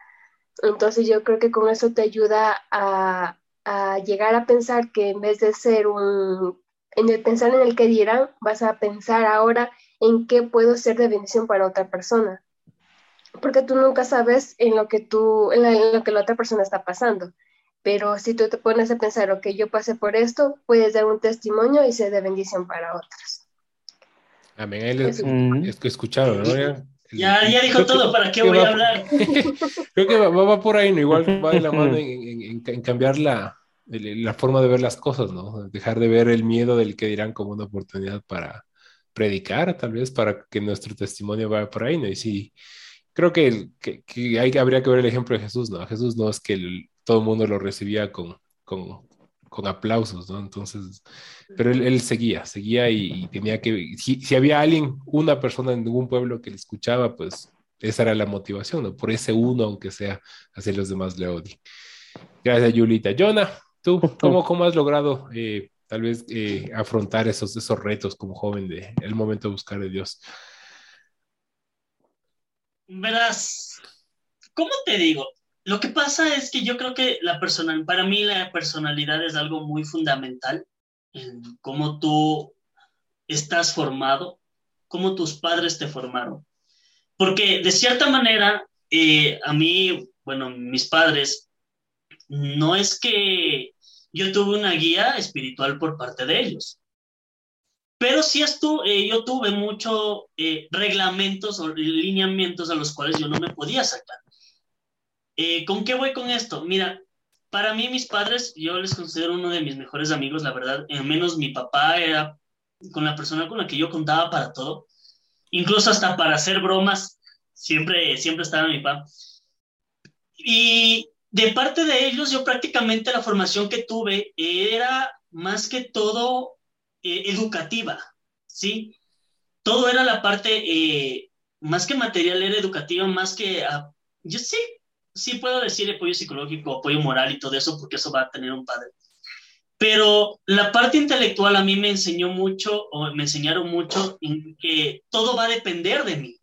Entonces yo creo que con eso te ayuda a, a llegar a pensar que en vez de ser un, en el pensar en el que dirán, vas a pensar ahora en qué puedo ser de bendición para otra persona. Porque tú nunca sabes en lo que tú, en, en lo que la otra persona está pasando. Pero si tú te pones a pensar, ok, yo pasé por esto, puedes dar un testimonio y ser de bendición para otros. amén. Ahí les, Mm. es que escucharon, ¿no? Ya, Ya, ya dijo Creo que- todo, ¿para qué voy va- a hablar? Creo que va, va- por ahí, ¿no? Igual va de la mano en, en- en- en cambiar la, la forma de ver las cosas, ¿no? Dejar de ver el miedo del que dirán como una oportunidad para predicar, tal vez, para que nuestro testimonio vaya por ahí, ¿no? Y sí, creo que, que, que hay, habría que ver el ejemplo de Jesús, ¿no? Jesús no es que el- todo el mundo lo recibía con, con, con aplausos, ¿no? Entonces, pero él, él seguía, seguía y, y tenía que, si, si había alguien, una persona en ningún pueblo que le escuchaba, pues esa era la motivación, ¿no? Por ese uno, aunque sea, así los demás le odien. Gracias, Yulita. Jonah, ¿tú cómo, cómo has logrado eh, tal vez eh, afrontar esos, esos retos como joven de el momento de buscar a Dios? Verás, ¿cómo te digo? Lo que pasa es que yo creo que la personal, para mí la personalidad es algo muy fundamental en cómo tú estás formado, cómo tus padres te formaron. Porque de cierta manera, eh, a mí, bueno, mis padres, no es que yo tuve una guía espiritual por parte de ellos, pero sí estu eh, yo tuve muchos eh, reglamentos o lineamientos a los cuales yo no me podía sacar. Eh, ¿Con qué voy con esto? Mira, para mí mis padres, yo les considero uno de mis mejores amigos, la verdad, al menos mi papá era con la persona con la que yo contaba para todo, incluso hasta para hacer bromas, siempre, siempre estaba mi papá. Y de parte de ellos, yo prácticamente la formación que tuve era más que todo eh, educativa. ¿sí? Todo era la parte, eh, más que material, era educativa, más que, ah, yo sí, sí puedo decir apoyo psicológico, apoyo moral y todo eso, porque eso va a tener un padre. Pero la parte intelectual a mí me enseñó mucho, o me enseñaron mucho, en que todo va a depender de mí.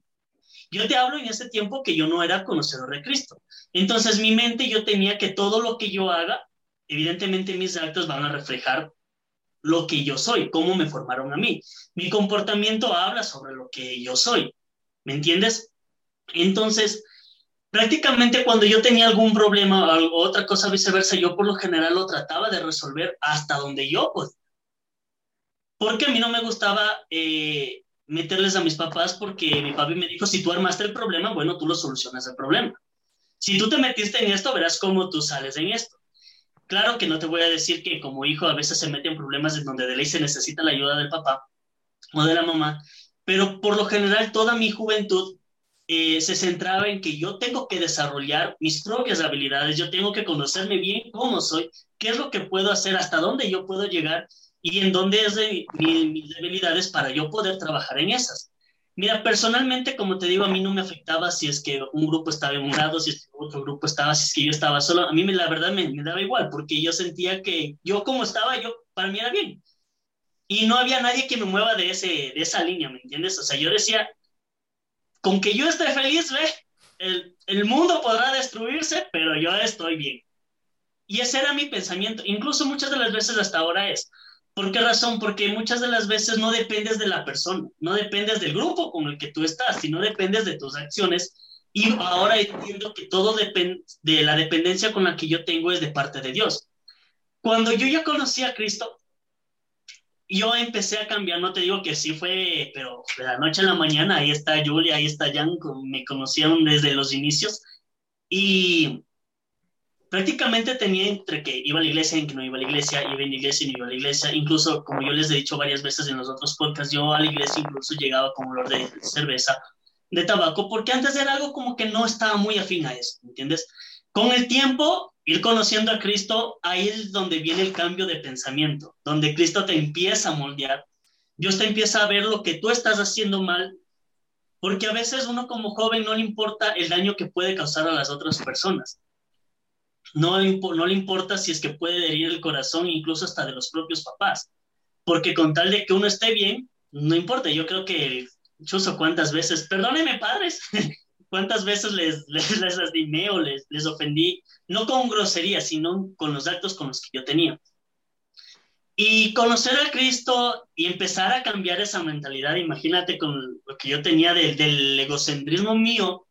Yo te hablo en ese tiempo que yo no era conocedor de Cristo. Entonces mi mente yo tenía que todo lo que yo haga, evidentemente mis actos van a reflejar lo que yo soy, cómo me formaron a mí. Mi comportamiento habla sobre lo que yo soy. ¿Me entiendes? Entonces, prácticamente cuando yo tenía algún problema o otra cosa viceversa, yo por lo general lo trataba de resolver hasta donde yo podía. Porque a mí no me gustaba eh, meterles a mis papás porque mi papi me dijo, si tú armaste el problema, bueno, tú lo solucionas el problema. Si tú te metiste en esto, verás cómo tú sales en esto. Claro que no te voy a decir que como hijo a veces se mete en problemas en donde de ley se necesita la ayuda del papá o de la mamá, pero por lo general toda mi juventud eh, se centraba en que yo tengo que desarrollar mis propias habilidades, yo tengo que conocerme bien cómo soy, qué es lo que puedo hacer, hasta dónde yo puedo llegar y en dónde es de mi- mis debilidades para yo poder trabajar en esas. Mira, personalmente, como te digo, a mí no me afectaba si es que un grupo estaba en un lado, si es que otro grupo estaba, si es que yo estaba solo. A mí me, la verdad me, me daba igual, porque yo sentía que yo como estaba, yo para mí era bien. Y no había nadie que me mueva de, ese, de esa línea, ¿me entiendes? O sea, yo decía, con que yo esté feliz, ve, el, el mundo podrá destruirse, pero yo estoy bien. Y ese era mi pensamiento. Incluso muchas de las veces hasta ahora es. ¿Por qué razón? Porque muchas de las veces no dependes de la persona, no dependes del grupo con el que tú estás, sino dependes de tus acciones. Y ahora entiendo que todo depende de la dependencia con la que yo tengo es de parte de Dios. Cuando yo ya conocí a Cristo, yo empecé a cambiar, no te digo que sí fue, pero de la noche a la mañana, ahí está Julia, ahí está Jan, me conocieron desde los inicios. Y prácticamente tenía entre que iba a la iglesia y que no iba a la iglesia, iba a la iglesia y no iba a la iglesia. Incluso, como yo les he dicho varias veces en los otros podcasts, yo a la iglesia incluso llegaba con olor de cerveza, de tabaco, porque antes era algo como que no estaba muy afín a eso, ¿entiendes? Con el tiempo, ir conociendo a Cristo, ahí es donde viene el cambio de pensamiento, donde Cristo te empieza a moldear. Dios te empieza a ver lo que tú estás haciendo mal, porque a veces uno como joven no le importa el daño que puede causar a las otras personas. No, le importa si es que puede herir el corazón, incluso hasta de los propios papás. Porque con tal de que uno esté bien, no importa. Yo creo que, chuzo, cuántas veces, perdónenme padres, cuántas veces les, les, les lastimé o les, les ofendí, no con grosería, sino con los actos con los que yo tenía. Y conocer a Cristo y empezar a cambiar esa mentalidad, imagínate con lo que yo tenía de- del egocentrismo mío,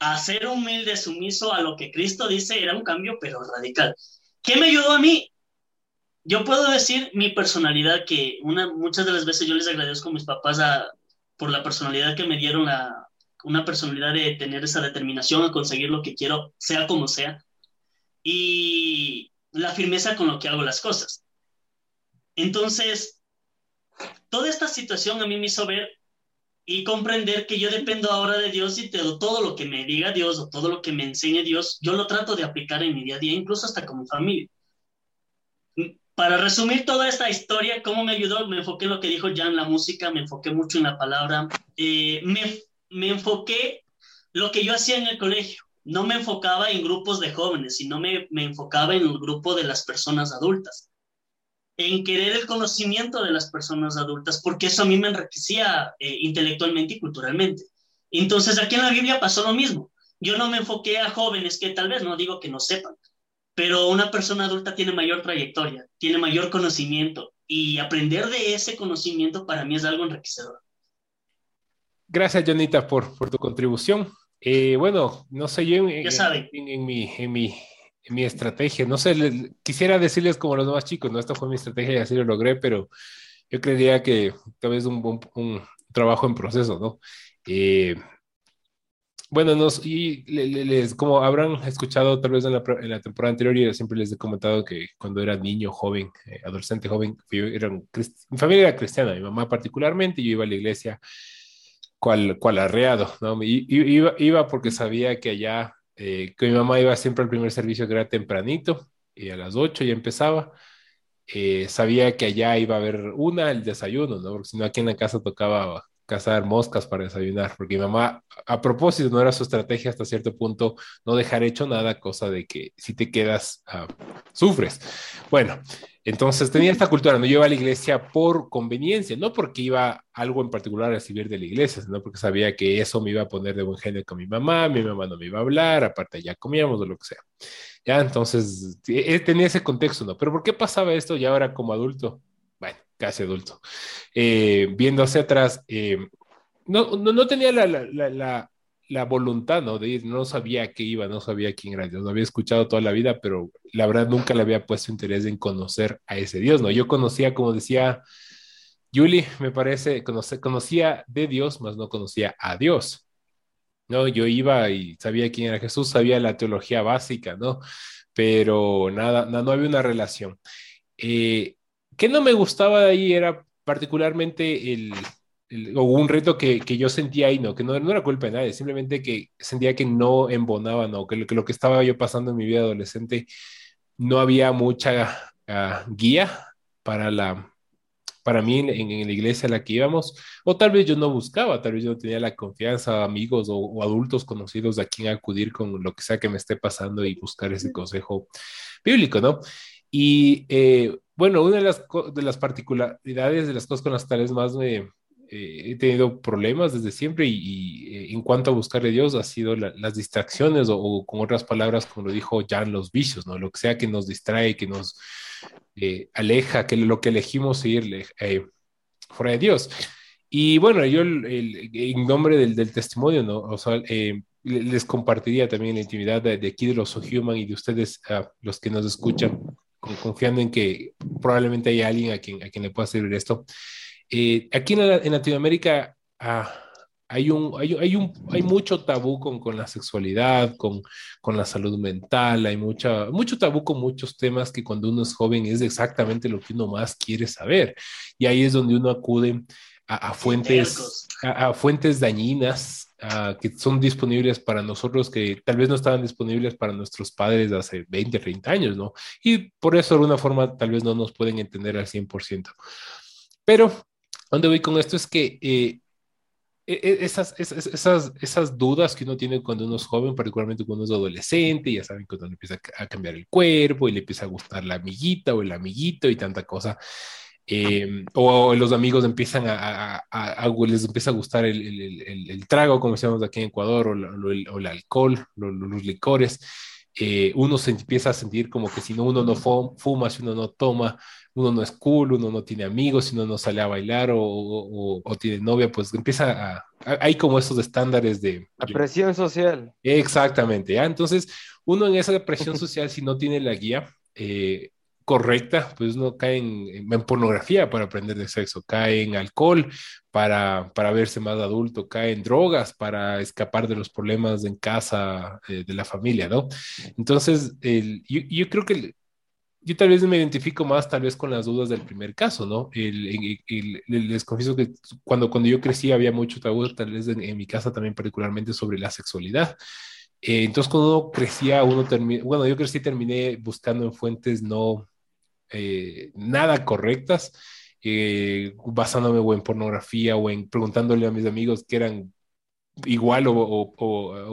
a ser humilde, sumiso a lo que Cristo dice, era un cambio, pero radical. ¿Qué me ayudó a mí? Yo puedo decir mi personalidad, que una, muchas de las veces yo les agradezco a mis papás a- por la personalidad que me dieron, la, una personalidad de tener esa determinación a conseguir lo que quiero, sea como sea, y la firmeza con lo que hago las cosas. Entonces, toda esta situación a mí me hizo ver y comprender que yo dependo ahora de Dios y todo lo que me diga Dios o todo lo que me enseñe Dios, yo lo trato de aplicar en mi día a día, incluso hasta con mi familia. Para resumir toda esta historia, ¿cómo me ayudó? Me enfoqué en lo que dijo Jan, la música, me enfoqué mucho en la palabra, eh, me, me enfoqué lo que yo hacía en el colegio. No me enfocaba en grupos de jóvenes, sino me, me enfocaba en el grupo de las personas adultas en querer el conocimiento de las personas adultas, porque eso a mí me enriquecía eh, intelectualmente y culturalmente. Entonces, aquí en la Biblia pasó lo mismo. Yo no me enfoqué a jóvenes que tal vez no digo que no sepan, pero una persona adulta tiene mayor trayectoria, tiene mayor conocimiento y aprender de ese conocimiento para mí es algo enriquecedor. Gracias, Jonita, por, por tu contribución. Eh, bueno, no sé, yo en, en- en- en mi, mi, mi estrategia, no sé, quisiera decirles como los más chicos, no, esta fue mi estrategia y así lo logré, pero yo creería que tal vez un, un, un trabajo en proceso, ¿no? Eh, bueno, nos, y le- le- les, como habrán escuchado tal vez en la, en la temporada anterior, yo siempre les he comentado que cuando era niño, joven, eh, adolescente, joven, yo era un mi familia era cristiana, mi mamá particularmente, yo iba a la iglesia cual, cual arreado, ¿no? Y, iba, iba porque sabía que allá, eh, que mi mamá iba siempre al primer servicio que era tempranito, y a las 8 ya empezaba, eh, sabía que allá iba a haber una, el desayuno, ¿no? Porque si no, aquí en la casa tocaba cazar moscas para desayunar, porque mi mamá, a propósito, no era su estrategia hasta cierto punto no dejar hecho nada, cosa de que si te quedas, ah, sufres. Bueno, entonces tenía esta cultura, no yo iba a la iglesia por conveniencia, no porque iba algo en particular a recibir de la iglesia, sino porque sabía que eso me iba a poner de buen genio con mi mamá, mi mamá no me iba a hablar, aparte ya comíamos o lo que sea. Ya, entonces eh, tenía ese contexto, ¿no? Pero ¿por qué pasaba esto ya ahora como adulto? Bueno, casi adulto. Eh, viendo atrás, eh, no, no, tenía la, la voluntad, ¿no? De ir, no sabía qué iba, no sabía quién era Dios, lo había escuchado toda la vida, pero la verdad nunca le había puesto interés en conocer a ese Dios, ¿no? Yo conocía, como decía Yuli, me parece, conoce, conocía de Dios, mas no conocía a Dios. ¿no? Yo iba y sabía quién era Jesús, sabía la teología básica, ¿no? Pero nada, no, no había una relación. Eh, ¿Qué no me gustaba de ahí era particularmente el- o un reto que, que yo sentía ahí, ¿no? Que no, no era culpa de nadie, simplemente que sentía que no embonaba, ¿no? Que lo, que lo que estaba yo pasando en mi vida adolescente no había mucha ah, guía para la, para mí en, en la iglesia a la que íbamos, o tal vez yo no buscaba, tal vez yo no tenía la confianza, amigos o, o adultos conocidos a quien acudir con lo que sea que me esté pasando y buscar ese consejo bíblico, ¿no? Y eh, bueno, una de las, de las particularidades de las cosas con las que tal vez más me eh, he tenido problemas desde siempre y, y, eh, en cuanto a buscarle a Dios ha sido la- las distracciones o, o con otras palabras, como lo dijo Jan, los vicios, ¿no? Lo que sea que nos distrae, que nos eh, aleja, que lo que elegimos seguir eh, fuera de Dios. Y bueno, yo el- el- en nombre del, del testimonio, ¿no? O sea, eh, le- les compartiría también la intimidad de, de aquí de los Human y de ustedes, ah, los que nos escuchan, con- confiando en que probablemente hay alguien a quien, a quien le pueda servir esto. Eh, aquí en, la- en Latinoamérica ah, hay, un, hay, hay, un, hay mucho tabú con, con la sexualidad, con, con la salud mental, hay mucha, mucho tabú con muchos temas que cuando uno es joven es exactamente lo que uno más quiere saber. Y ahí es donde uno acude a, a fuentes, a, a fuentes dañinas que son disponibles para nosotros que tal vez no estaban disponibles para nuestros padres hace 20, 30 años, ¿no? Y por eso de alguna forma tal vez no nos pueden entender al 100%. Pero, ¿dónde voy con esto? Es que eh, e- e- esas, esas, esas, esas dudas que uno tiene cuando uno es joven, particularmente cuando uno es adolescente, ya saben, cuando uno empieza a ca- a cambiar el cuerpo y le empieza a gustar la amiguita o el amiguito y tanta cosa, eh, o los amigos empiezan a, a- a- a- les empieza a gustar el, el- el- el- trago, como decíamos aquí en Ecuador, o, o el, alcohol, lo- lo- los licores, eh, uno se empieza a sentir como que si no uno no fu- fuma, si uno no toma, uno no es cool, uno no tiene amigos, uno no sale a bailar o, o- o- o tiene novia, pues empieza a, a- hay como esos estándares de... La presión social. Exactamente, ¿ya? Entonces, uno en esa presión social, si no tiene la guía eh, correcta, pues uno cae en, en pornografía para aprender de sexo, cae en alcohol para, para verse más adulto, cae en drogas para escapar de los problemas en casa eh, de la familia, ¿no? Entonces, el- yo, yo creo que el- yo tal vez me identifico más tal vez con las dudas del primer caso, ¿no? El- el- el- les confieso que cuando, cuando yo crecí había mucho tabú, tal vez en, en mi casa también particularmente sobre la sexualidad. Eh, entonces cuando uno crecía, uno bueno, yo crecí terminé buscando en fuentes no eh, nada correctas, eh, basándome o en pornografía o en preguntándole a mis amigos que eran igual o, o-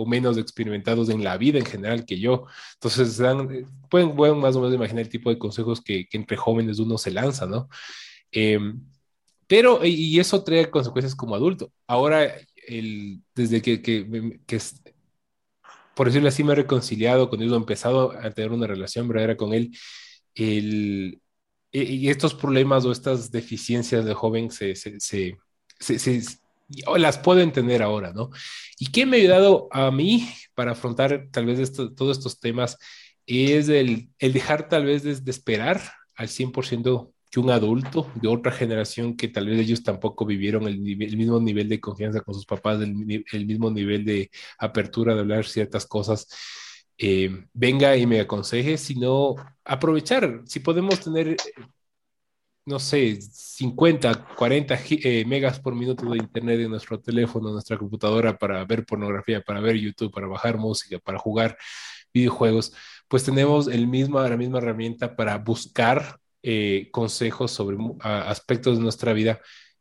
o- menos experimentados en la vida en general que yo. Entonces, dan- eh, pueden, pueden más o menos imaginar el tipo de consejos que, que entre jóvenes uno se lanza, ¿no? Em, pero, y eso trae consecuencias como adulto. Ahora, el, desde que, que, que por decirlo así, me he reconciliado con Dios, he empezado a tener una relación verdadera con Él, el, y y estos problemas o estas deficiencias de joven se, se, se, se- las puedo entender ahora, ¿no? ¿Y qué me ha ayudado a mí para afrontar tal vez esto- todos estos temas? Es el, el dejar tal vez de, de esperar al 100% que un adulto de otra generación que tal vez ellos tampoco vivieron el, el mismo nivel de confianza con sus papás, el, el mismo nivel de apertura de hablar ciertas cosas, eh, venga y me aconseje, sino aprovechar, si podemos tener, no sé, 50, 40 gi- eh, megas por minuto de internet en nuestro teléfono, en nuestra computadora para ver pornografía, para ver YouTube, para bajar música, para jugar videojuegos, pues tenemos el mismo, la misma herramienta para buscar eh, consejos sobre aspectos de nuestra vida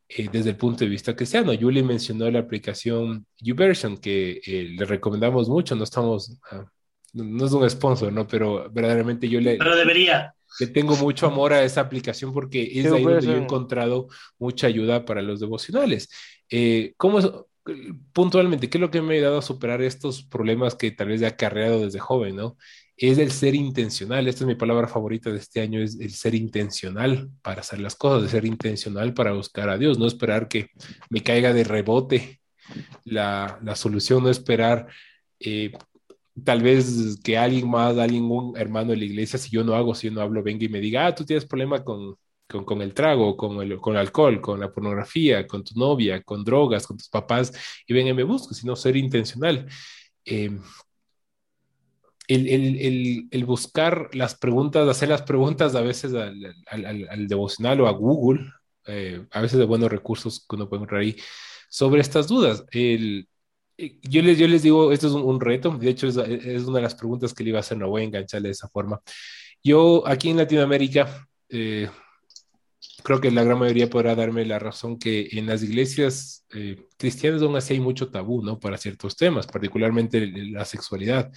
eh, desde el punto de vista cristiano. Julie mencionó la aplicación YouVersion, que eh, le recomendamos mucho, no estamos, ah, no es un sponsor, ¿no? Pero verdaderamente yo le, Pero debería. Le tengo mucho amor a esa aplicación porque es ahí donde yo he encontrado mucha ayuda para los devocionales. Eh, ¿cómo es- puntualmente, qué es lo que me ha ayudado a superar estos problemas que tal vez he acarreado desde joven, ¿no? Es el ser intencional. Esta es mi palabra favorita de este año, es el ser intencional para hacer las cosas, de ser intencional para buscar a Dios, no esperar que me caiga de rebote la, la solución, no esperar eh, tal vez que alguien más, alguien, un hermano de la iglesia, si yo no hago, si yo no hablo, venga y me diga, ah, tú tienes problema con, con, el trago, con el, con alcohol, con la pornografía, con tu novia, con drogas, con tus papás, y venga y me busco, sino ser intencional. Eh, el, el, el, buscar las preguntas, hacer las preguntas a veces al, al, al, al devocional o a Google, eh, a veces de buenos recursos que uno puede encontrar ahí, sobre estas dudas. El, yo les, yo les digo, esto es un, reto, de hecho es, una de las preguntas que le iba a hacer, no voy a engancharle de esa forma. Yo aquí en Latinoamérica, eh, creo que la gran mayoría podrá darme la razón que en las iglesias eh, cristianas aún así hay mucho tabú, ¿no? Para ciertos temas, particularmente la sexualidad.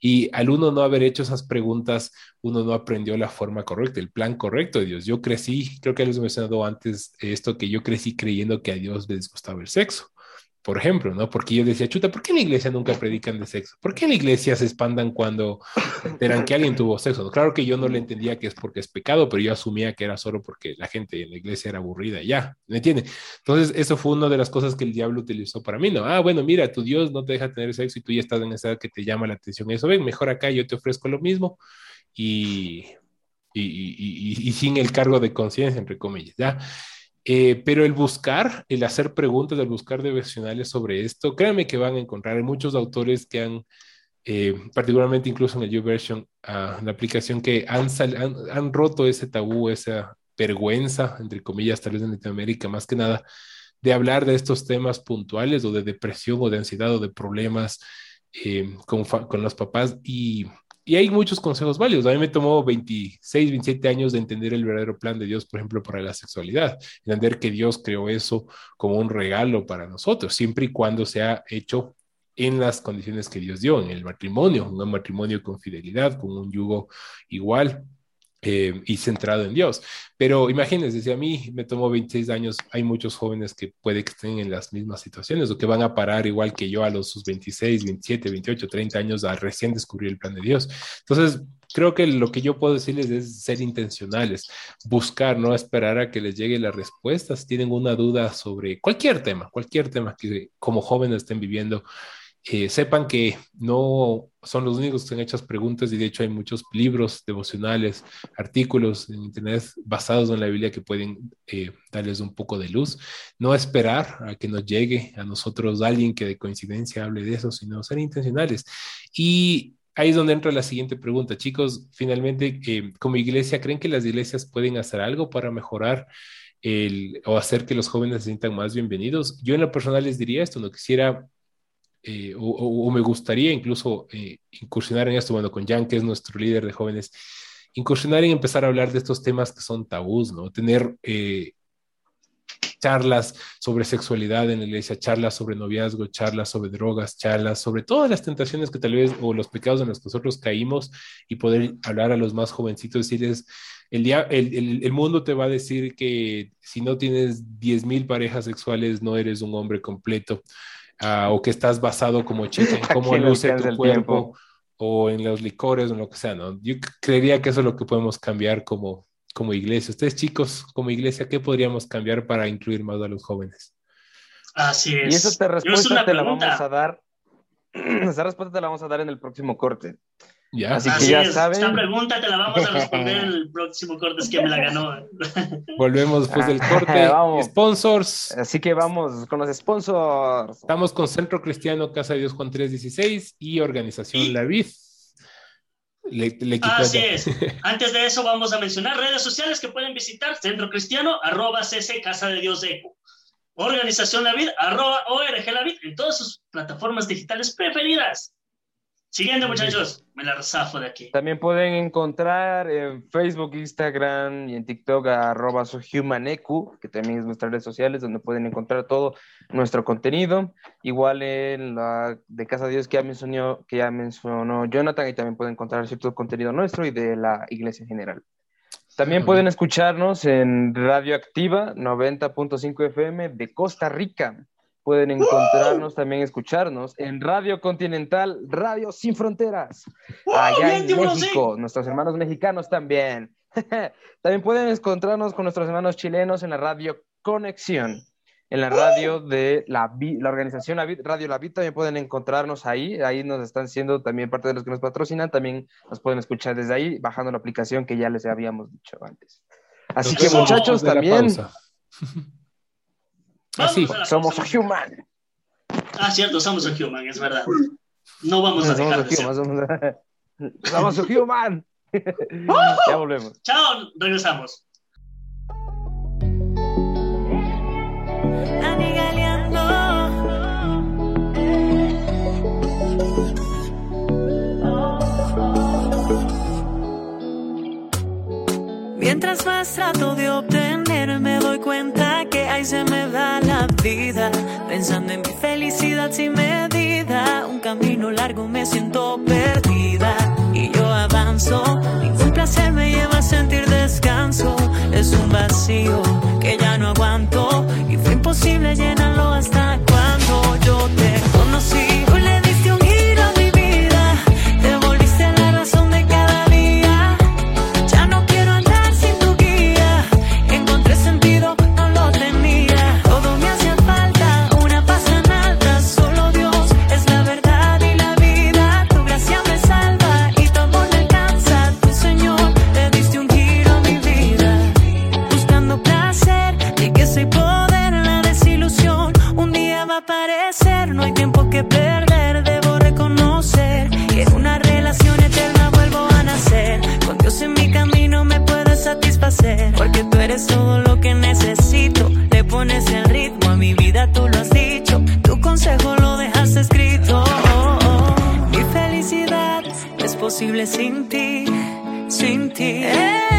Y al uno no haber hecho esas preguntas, uno no aprendió la forma correcta, el plan correcto de Dios. Yo crecí, creo que les he mencionado antes esto, que yo crecí creyendo que a Dios les gustaba el sexo por ejemplo, ¿no? Porque yo decía, chuta, ¿por qué en la iglesia nunca predican de sexo? ¿Por qué en la iglesia se espantan cuando enteran que alguien tuvo sexo? Claro que yo no le entendía que es porque es pecado, pero yo asumía que era solo porque la gente en la iglesia era aburrida ya, ¿me entiende? Entonces, eso fue una de las cosas que el diablo utilizó para mí, ¿no? Ah, bueno, mira, tu Dios no te deja tener sexo y tú ya estás en esa edad que te llama la atención eso, ven, mejor acá yo te ofrezco lo mismo y, y, y, y sin el cargo de conciencia, entre comillas, ¿ya? Eh, pero el buscar, el hacer preguntas, el buscar devocionales sobre esto, créanme que van a encontrar. Muchos autores que han, eh, particularmente incluso en el YouVersion, uh, la aplicación que han, han, han, roto ese tabú, esa vergüenza, entre comillas, tal vez en Latinoamérica, más que nada, de hablar de estos temas puntuales o de depresión o de ansiedad o de problemas eh, con, con los papás. Y y hay muchos consejos válidos. A mí me tomó 26, 27 años de entender el verdadero plan de Dios, por ejemplo, para la sexualidad. Entender que Dios creó eso como un regalo para nosotros, siempre y cuando sea hecho en las condiciones que Dios dio, en el matrimonio, un matrimonio con fidelidad, con un yugo igual. Eh, y centrado en Dios. Pero imagínense, si a mí me tomó 26 años, hay muchos jóvenes que puede que estén en las mismas situaciones o que van a parar igual que yo a los sus 26, 27, 28, 30 años a recién descubrir el plan de Dios. Entonces, creo que lo que yo puedo decirles es ser intencionales, buscar, no esperar a que les llegue las respuestas. Si tienen una duda sobre cualquier tema, cualquier tema que como jóvenes estén viviendo, eh, sepan que no son los únicos que han hecho preguntas y de hecho hay muchos libros devocionales, artículos en internet basados en la Biblia que pueden eh, darles un poco de luz. No esperar a que nos llegue a nosotros alguien que de coincidencia hable de eso, sino ser intencionales. Y ahí es donde entra la siguiente pregunta. Chicos, finalmente, eh, como iglesia, ¿creen que las iglesias pueden hacer algo para mejorar el, o hacer que los jóvenes se sientan más bienvenidos? Yo en lo personal les diría esto, no quisiera eh, o, me gustaría incluso eh, incursionar en esto, bueno, con Jan, que es nuestro líder de jóvenes, incursionar en empezar a hablar de estos temas que son tabús, ¿no? Tener eh, charlas sobre sexualidad en la iglesia, charlas sobre noviazgo, charlas sobre drogas, charlas sobre todas las tentaciones que tal vez, o los pecados en los que nosotros caímos, y poder hablar a los más jovencitos, decirles, el, día, el, el, el, mundo te va a decir que si no tienes 10.000 parejas sexuales, no eres un hombre completo uh, o que estás basado como chica en cómo luce tu cuerpo tiempo. o en los licores o en lo que sea, ¿no? Yo creería que eso es lo que podemos cambiar como, como iglesia. Ustedes chicos, como iglesia, ¿qué podríamos cambiar para incluir más a los jóvenes? Así es. Y esa te respuesta te la vamos a dar. Esa respuesta te la vamos a dar en el próximo corte. Ya. Así, Así que ya es. saben. Esta pregunta te la vamos a responder en el próximo corte, es que me la ganó. Volvemos después del corte. Vamos. Sponsors. Así que vamos con los sponsors. Estamos con Centro Cristiano Casa de Dios Juan 316 y Organización Y- La Vid. Le, le quité Así es. Antes de eso, vamos a mencionar redes sociales que pueden visitar: Centro Cristiano, arroba CC Casa de Dios Eco. Organización La Vid, arroba ORG La Vid, en todas sus plataformas digitales preferidas. Siguiente, muchachos. Me la zafo de aquí. También pueden encontrar en Facebook, Instagram y en TikTok arroba sohumaneku, que también es nuestras redes sociales donde pueden encontrar todo nuestro contenido. Igual en la de Casa de Dios que ya mencionó, que ya mencionó Jonathan y también pueden encontrar cierto contenido nuestro y de la iglesia en general. También pueden escucharnos en Radio Activa 90.5 FM de Costa Rica Pueden encontrarnos, también escucharnos en Radio Continental, Radio Sin Fronteras, allá en México, nuestros hermanos mexicanos también. también pueden encontrarnos con nuestros hermanos chilenos en la Radio Conexión, en la radio de la, la organización Radio La Vida, también pueden encontrarnos ahí, ahí nos están siendo también parte de los que nos patrocinan, también nos pueden escuchar desde ahí, bajando la aplicación que ya les habíamos dicho antes. Así que muchachos, también... Así, somos próxima. human. Ah, cierto, somos a human, es verdad. No vamos a dejar de. Somos, somos a human. ya volvemos. Chao, regresamos. Mientras más trato de obtener, me doy cuenta y se me da la vida. Pensando en mi felicidad sin medida. Un camino largo me siento perdida. Y yo avanzo. Ningún placer me lleva a sentir descanso. Es un vacío que ya no aguanto. Y fue imposible llenarlo hasta aquí. imposible sin ti, sin ti. Eh.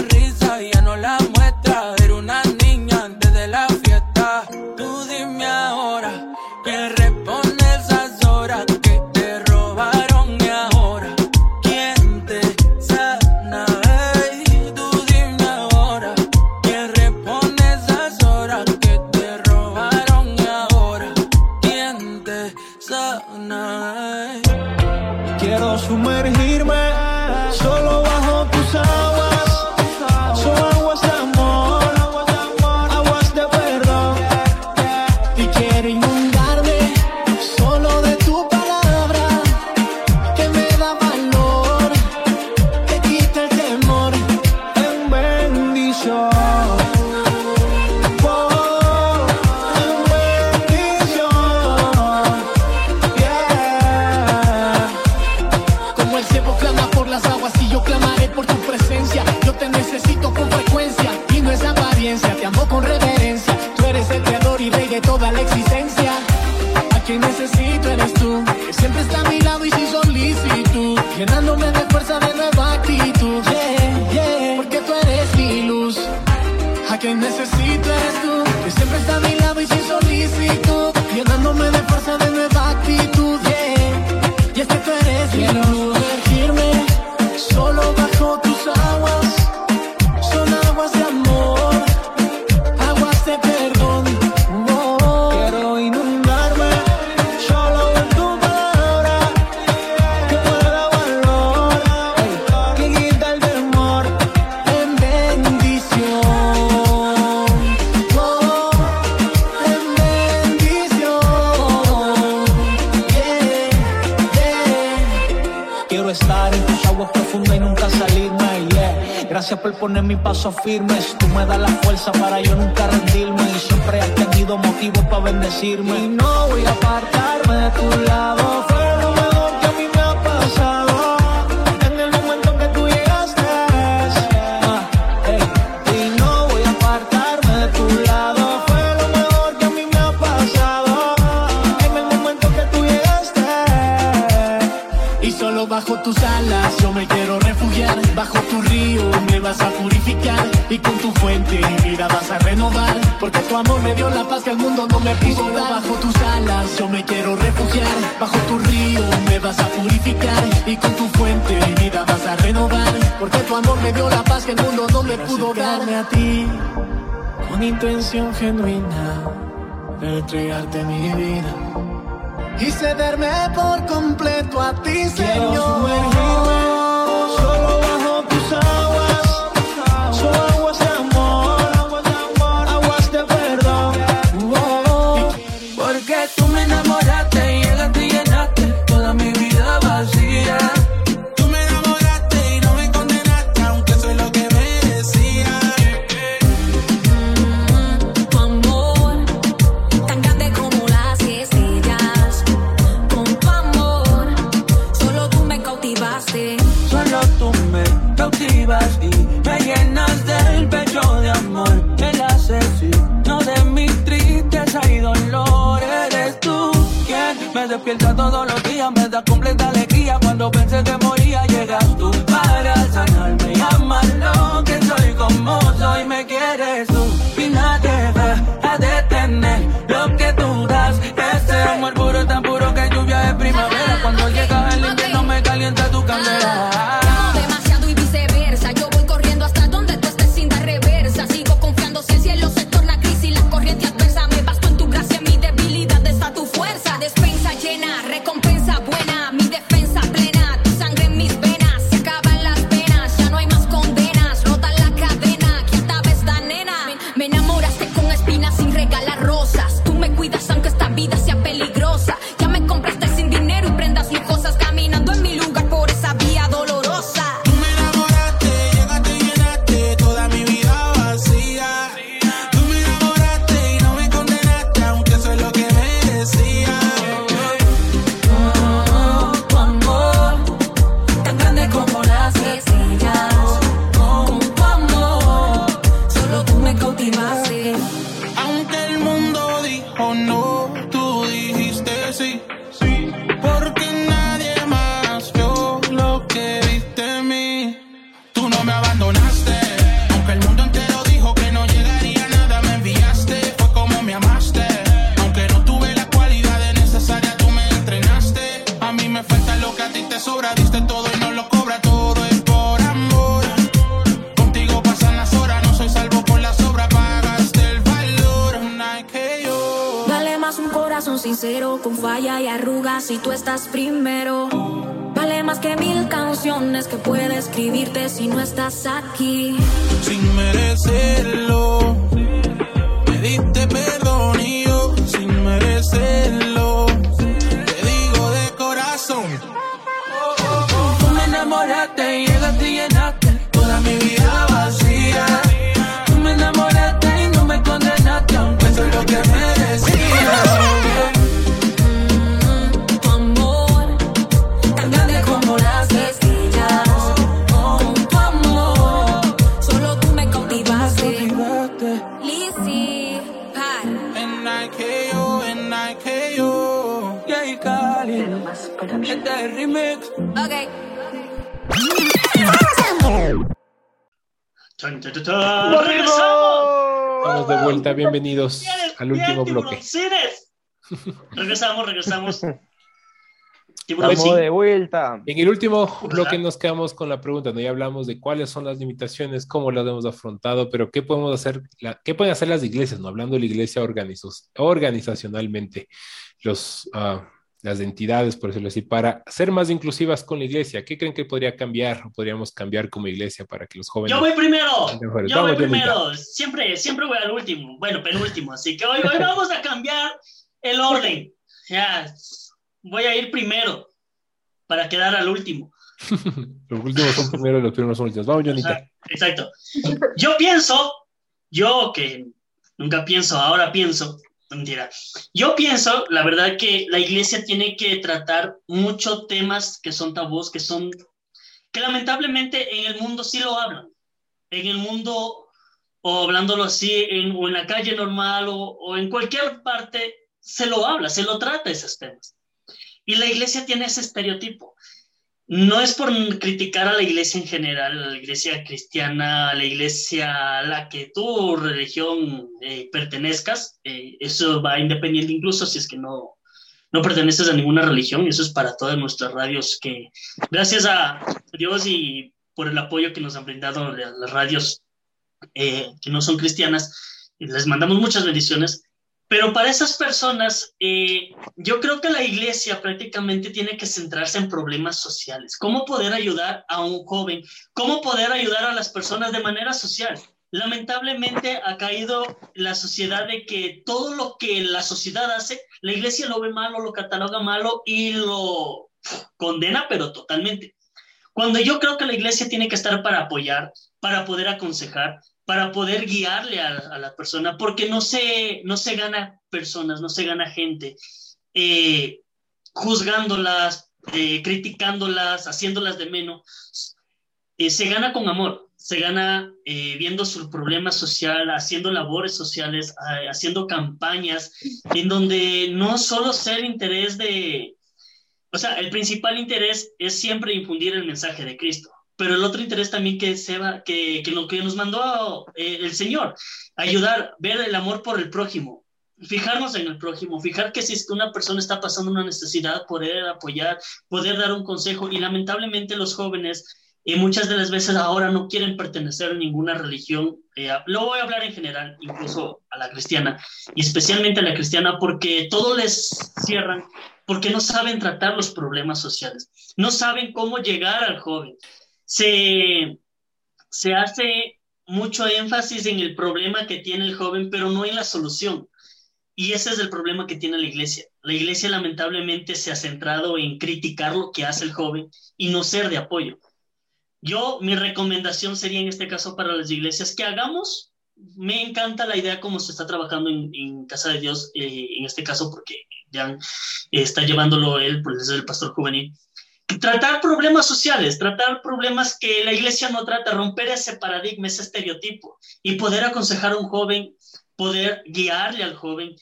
sonrisa y ya no la entregarte mi vida y cederme por completo a ti, Señor. IKO, en IKO. Jay Cali. Este es el remix. Ok. Chan, chan, chan, chan. ¡Regresamos! Vamos de vuelta, bienvenidos Bien, al último bloque. Regresamos, regresamos. Estamos Tiburoncín. de vuelta. En el último bloque nos quedamos con la pregunta, ¿no? Ya hablamos de cuáles son las limitaciones, cómo las hemos afrontado, pero qué podemos hacer, la- qué pueden hacer las iglesias, ¿no? Hablando de la iglesia organizos- organizacionalmente, los, ah, las entidades, por decirlo así, para ser más inclusivas con la iglesia. ¿Qué creen que podría cambiar o podríamos cambiar como iglesia para que los jóvenes... Yo voy primero. Yo voy Vamos, Jonita. primero. Siempre, siempre voy al último. Bueno, penúltimo. Así que hoy, hoy vamos a cambiar el orden. Ya, voy a ir primero para quedar al último. Los últimos son primero y los primeros son últimos. Vamos, Jonita. Exacto. Yo pienso, yo que nunca pienso, ahora pienso, mentira. Yo pienso, la verdad, que la iglesia tiene que tratar muchos temas que son tabús, que son, que lamentablemente en el mundo sí lo hablan. En el mundo, o hablándolo así, en, o en la calle normal, o, o en cualquier parte, se lo habla, se lo trata esos temas. Y la iglesia tiene ese estereotipo. No es por criticar a la iglesia en general, a la iglesia cristiana, a la iglesia a la que tu religión eh, pertenezcas. eh, eso va independiente incluso si es que no, no perteneces a ninguna religión. Eso es para todas nuestras radios que, gracias a Dios y por el apoyo que nos han brindado la- las radios eh, que no son cristianas, les mandamos muchas bendiciones. Pero para esas personas, eh, yo creo que la iglesia prácticamente tiene que centrarse en problemas sociales. ¿Cómo poder ayudar a un joven? ¿Cómo poder ayudar a las personas de manera social? Lamentablemente ha caído la sociedad de que todo lo que la sociedad hace, la iglesia lo ve malo, lo cataloga malo y lo condena, pero totalmente. Cuando yo creo que la iglesia tiene que estar para apoyar, para poder aconsejar, para poder guiarle a, la persona, porque no se, no se gana personas, no se gana gente eh, juzgándolas, eh, criticándolas, haciéndolas de menos. Eh, se gana con amor, se gana viendo su problema social, haciendo labores sociales, haciendo campañas, en donde no solo ser interés de, o sea, el principal interés es siempre infundir el mensaje de Cristo, pero el otro interés también que, se va, que, que lo que nos mandó eh, el Señor, ayudar, ver el amor por el prójimo, fijarnos en el prójimo, fijar que si es que una persona está pasando una necesidad, poder apoyar, poder dar un consejo, y lamentablemente los jóvenes eh, muchas de las veces ahora no quieren pertenecer a ninguna religión, eh, lo voy a hablar en general, incluso a la cristiana, y especialmente a la cristiana, porque todo les cierran, porque no saben tratar los problemas sociales, no saben cómo llegar al joven. Se, se hace mucho énfasis en el problema que tiene el joven, pero no en la solución. Y ese es el problema que tiene la iglesia. La iglesia lamentablemente se ha centrado en criticar lo que hace el joven y no ser de apoyo. Yo, mi recomendación sería en este caso para las iglesias que hagamos, me encanta la idea como se está trabajando en, Casa de Dios, eh, en este caso porque ya está llevándolo él, pues es el pastor juvenil. Tratar problemas sociales, tratar problemas que la iglesia no trata, romper ese paradigma, ese estereotipo y poder aconsejar a un joven poder guiarle al joven,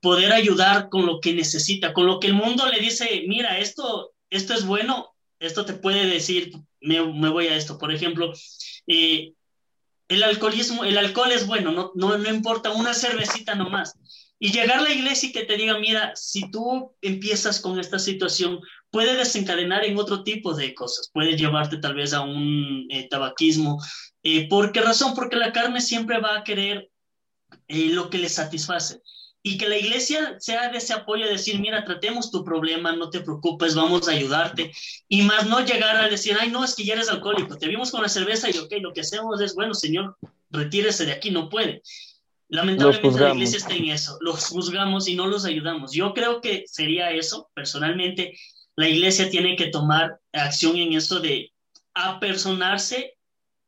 poder ayudar con lo que necesita, con lo que el mundo le dice, mira, esto, esto es bueno, esto te puede decir, me, voy a esto. Por ejemplo, eh, el alcoholismo, el alcohol es bueno, no, no, no importa, una cervecita nomás. Y llegar a la iglesia y que te diga, mira, si tú empiezas con esta situación, puede desencadenar en otro tipo de cosas, puede llevarte tal vez a un eh, tabaquismo. Eh, ¿Por qué razón? Porque la carne siempre va a querer eh, lo que le satisface. Y que la iglesia sea de ese apoyo de decir, mira, tratemos tu problema, no te preocupes, vamos a ayudarte. Y más no llegar a decir, ay, no, es que ya eres alcohólico, te vimos con la cerveza y ok, lo que hacemos es, bueno, señor, retírese de aquí, no puede. Lamentablemente la iglesia está en eso, los juzgamos y no los ayudamos. Yo creo que sería eso, personalmente, la iglesia tiene que tomar acción en eso de apersonarse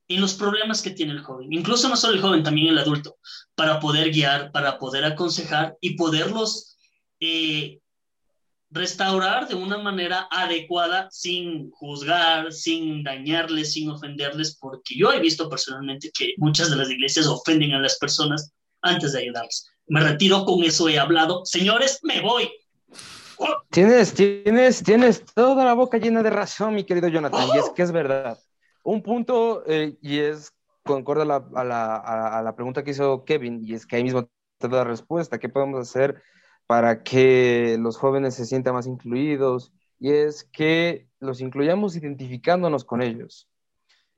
en los problemas que tiene el joven, incluso no solo el joven, también el adulto, para poder guiar, para poder aconsejar y poderlos eh, restaurar de una manera adecuada sin juzgar, sin dañarles, sin ofenderles, porque yo he visto personalmente que muchas de las iglesias ofenden a las personas antes de ayudarles. Me retiro con eso, he hablado. Señores, me voy. Tienes, tienes, tienes toda la boca llena de razón, mi querido Jonathan, y es que es verdad. Un punto, eh, y es, concorda a la, a, la, a la pregunta que hizo Kevin, y es que ahí mismo te da la respuesta. ¿Qué podemos hacer para que los jóvenes se sientan más incluidos? Y es que los incluyamos identificándonos con ellos.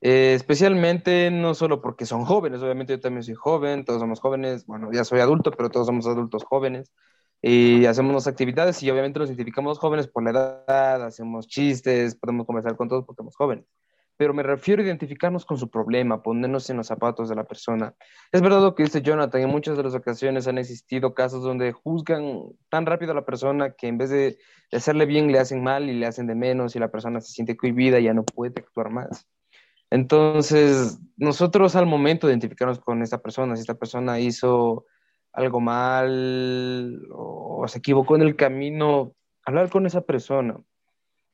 Eh, especialmente no solo porque son jóvenes, obviamente yo también soy joven, todos somos jóvenes, bueno, ya soy adulto, pero todos somos adultos jóvenes y hacemos las actividades y obviamente nos identificamos jóvenes por la edad, hacemos chistes, podemos conversar con todos porque somos jóvenes. Pero me refiero a identificarnos con su problema, ponernos en los zapatos de la persona. Es verdad lo que dice Jonathan, en muchas de las ocasiones han existido casos donde juzgan tan rápido a la persona que en vez de hacerle bien le hacen mal y le hacen de menos y la persona se siente cohibida y ya no puede actuar más. Entonces, nosotros al momento de identificarnos con esta persona, si esta persona hizo algo mal o se equivocó en el camino, hablar con esa persona.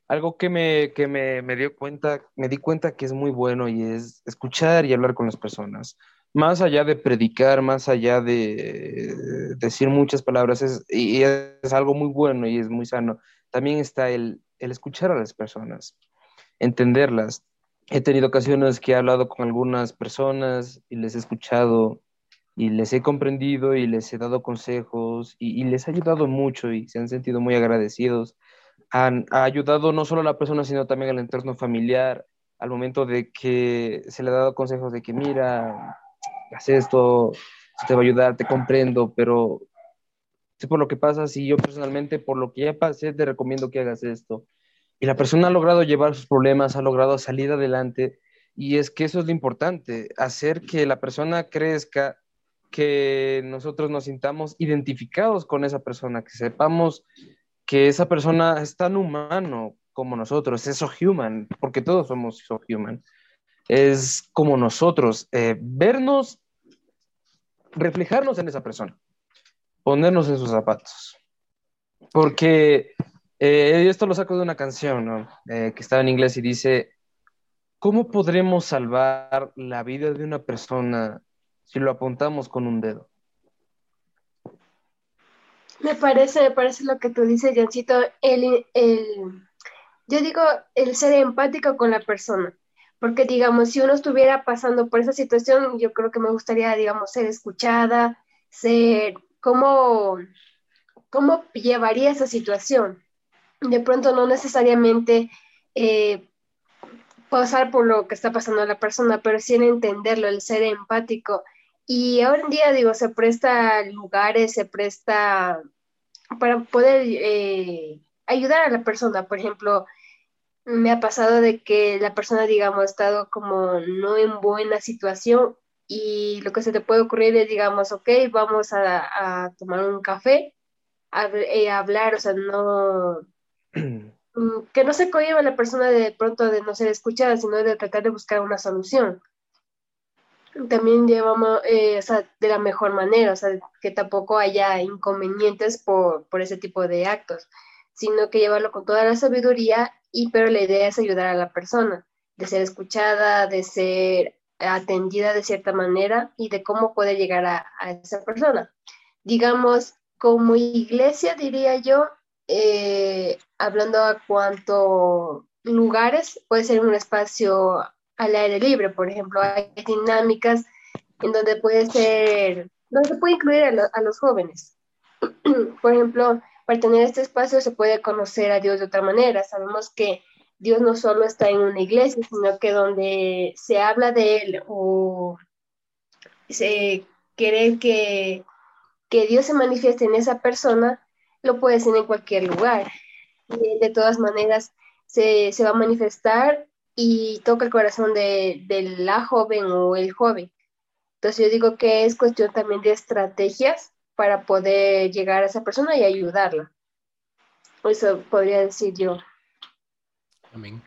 Algo que me, que me, me dio cuenta, me di cuenta que es muy bueno y es escuchar y hablar con las personas. Más allá de predicar, más allá de decir muchas palabras, es, y es algo muy bueno y es muy sano. También está el, el escuchar a las personas, entenderlas. He tenido ocasiones que he hablado con algunas personas y les he escuchado y les he comprendido y les he dado consejos y, y les ha ayudado mucho y se han sentido muy agradecidos. Han, ha ayudado no solo a la persona, sino también al entorno familiar, al momento de que se le ha dado consejos de que, mira, haz esto, te va a ayudar, te comprendo, pero sé por lo que pasas y yo personalmente, por lo que ya pasé, te recomiendo que hagas esto. Y la persona ha logrado llevar sus problemas, ha logrado salir adelante y es que eso es lo importante, hacer que la persona crezca, que nosotros nos sintamos identificados con esa persona, que sepamos que esa persona es tan humano como nosotros, es so human, porque todos somos so human. Es como nosotros, eh, vernos, reflejarnos en esa persona, ponernos en sus zapatos. Porque eh, esto lo saco de una canción ¿no? eh, que estaba en inglés y dice, ¿cómo podremos salvar la vida de una persona si lo apuntamos con un dedo? Me parece, me parece lo que tú dices, Jancito, el, el, yo digo el ser empático con la persona, porque digamos, si uno estuviera pasando por esa situación, yo creo que me gustaría, digamos, ser escuchada, ser, cómo, cómo llevaría esa situación. De pronto no necesariamente eh, pasar por lo que está pasando a la persona, pero sí en entenderlo, el ser empático. Y hoy en día, digo, se presta lugares, se presta para poder eh, ayudar a la persona. Por ejemplo, me ha pasado de que la persona, digamos, ha estado como no en buena situación y lo que se te puede ocurrir es, digamos, ok, vamos a, tomar un café, a, eh, hablar, o sea, no que no se cohiba la persona de pronto de no ser escuchada, sino de tratar de buscar una solución. También llevamos, eh, o sea, de la mejor manera, o sea, que tampoco haya inconvenientes por, por ese tipo de actos, sino que llevarlo con toda la sabiduría y pero la idea es ayudar a la persona, de ser escuchada, de ser atendida de cierta manera y de cómo puede llegar a, a esa persona. Digamos, como iglesia, diría yo, eh, hablando a cuanto lugares, puede ser un espacio al aire libre, por ejemplo, hay dinámicas en donde puede ser, donde se puede incluir a, lo- a los jóvenes. por ejemplo, para tener este espacio se puede conocer a Dios de otra manera. Sabemos que Dios no solo está en una iglesia, sino que donde se habla de Él o se quiere que, que Dios se manifieste en esa persona, lo puede hacer en cualquier lugar. Y de todas maneras, se, se va a manifestar y toca el corazón de, de la joven o el joven. Entonces yo digo que es cuestión también de estrategias para poder llegar a esa persona y ayudarla. Eso podría decir yo. Amén.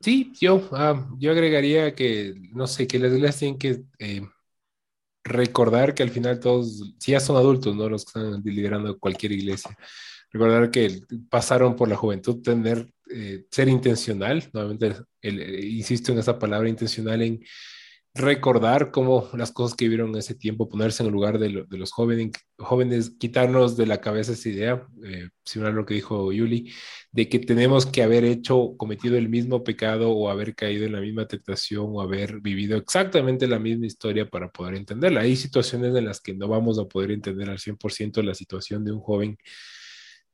Sí, yo, ah, yo agregaría que, no sé, que las iglesias tienen que eh, recordar que al final todos, si ya son adultos, ¿no? Los que están liderando cualquier iglesia, recordar que pasaron por la juventud, tener, eh, ser intencional, nuevamente, el- el- insisto en esa palabra intencional, en recordar cómo las cosas que vivieron en ese tiempo, ponerse en el lugar de, lo- de los jóvenes, jóvenes, quitarnos de la cabeza esa idea, eh, similar a lo que dijo Yuli, de que tenemos que haber hecho, cometido el mismo pecado o haber caído en la misma tentación o haber vivido exactamente la misma historia para poder entenderla. Hay situaciones en las que no vamos a poder entender al 100% la situación de un joven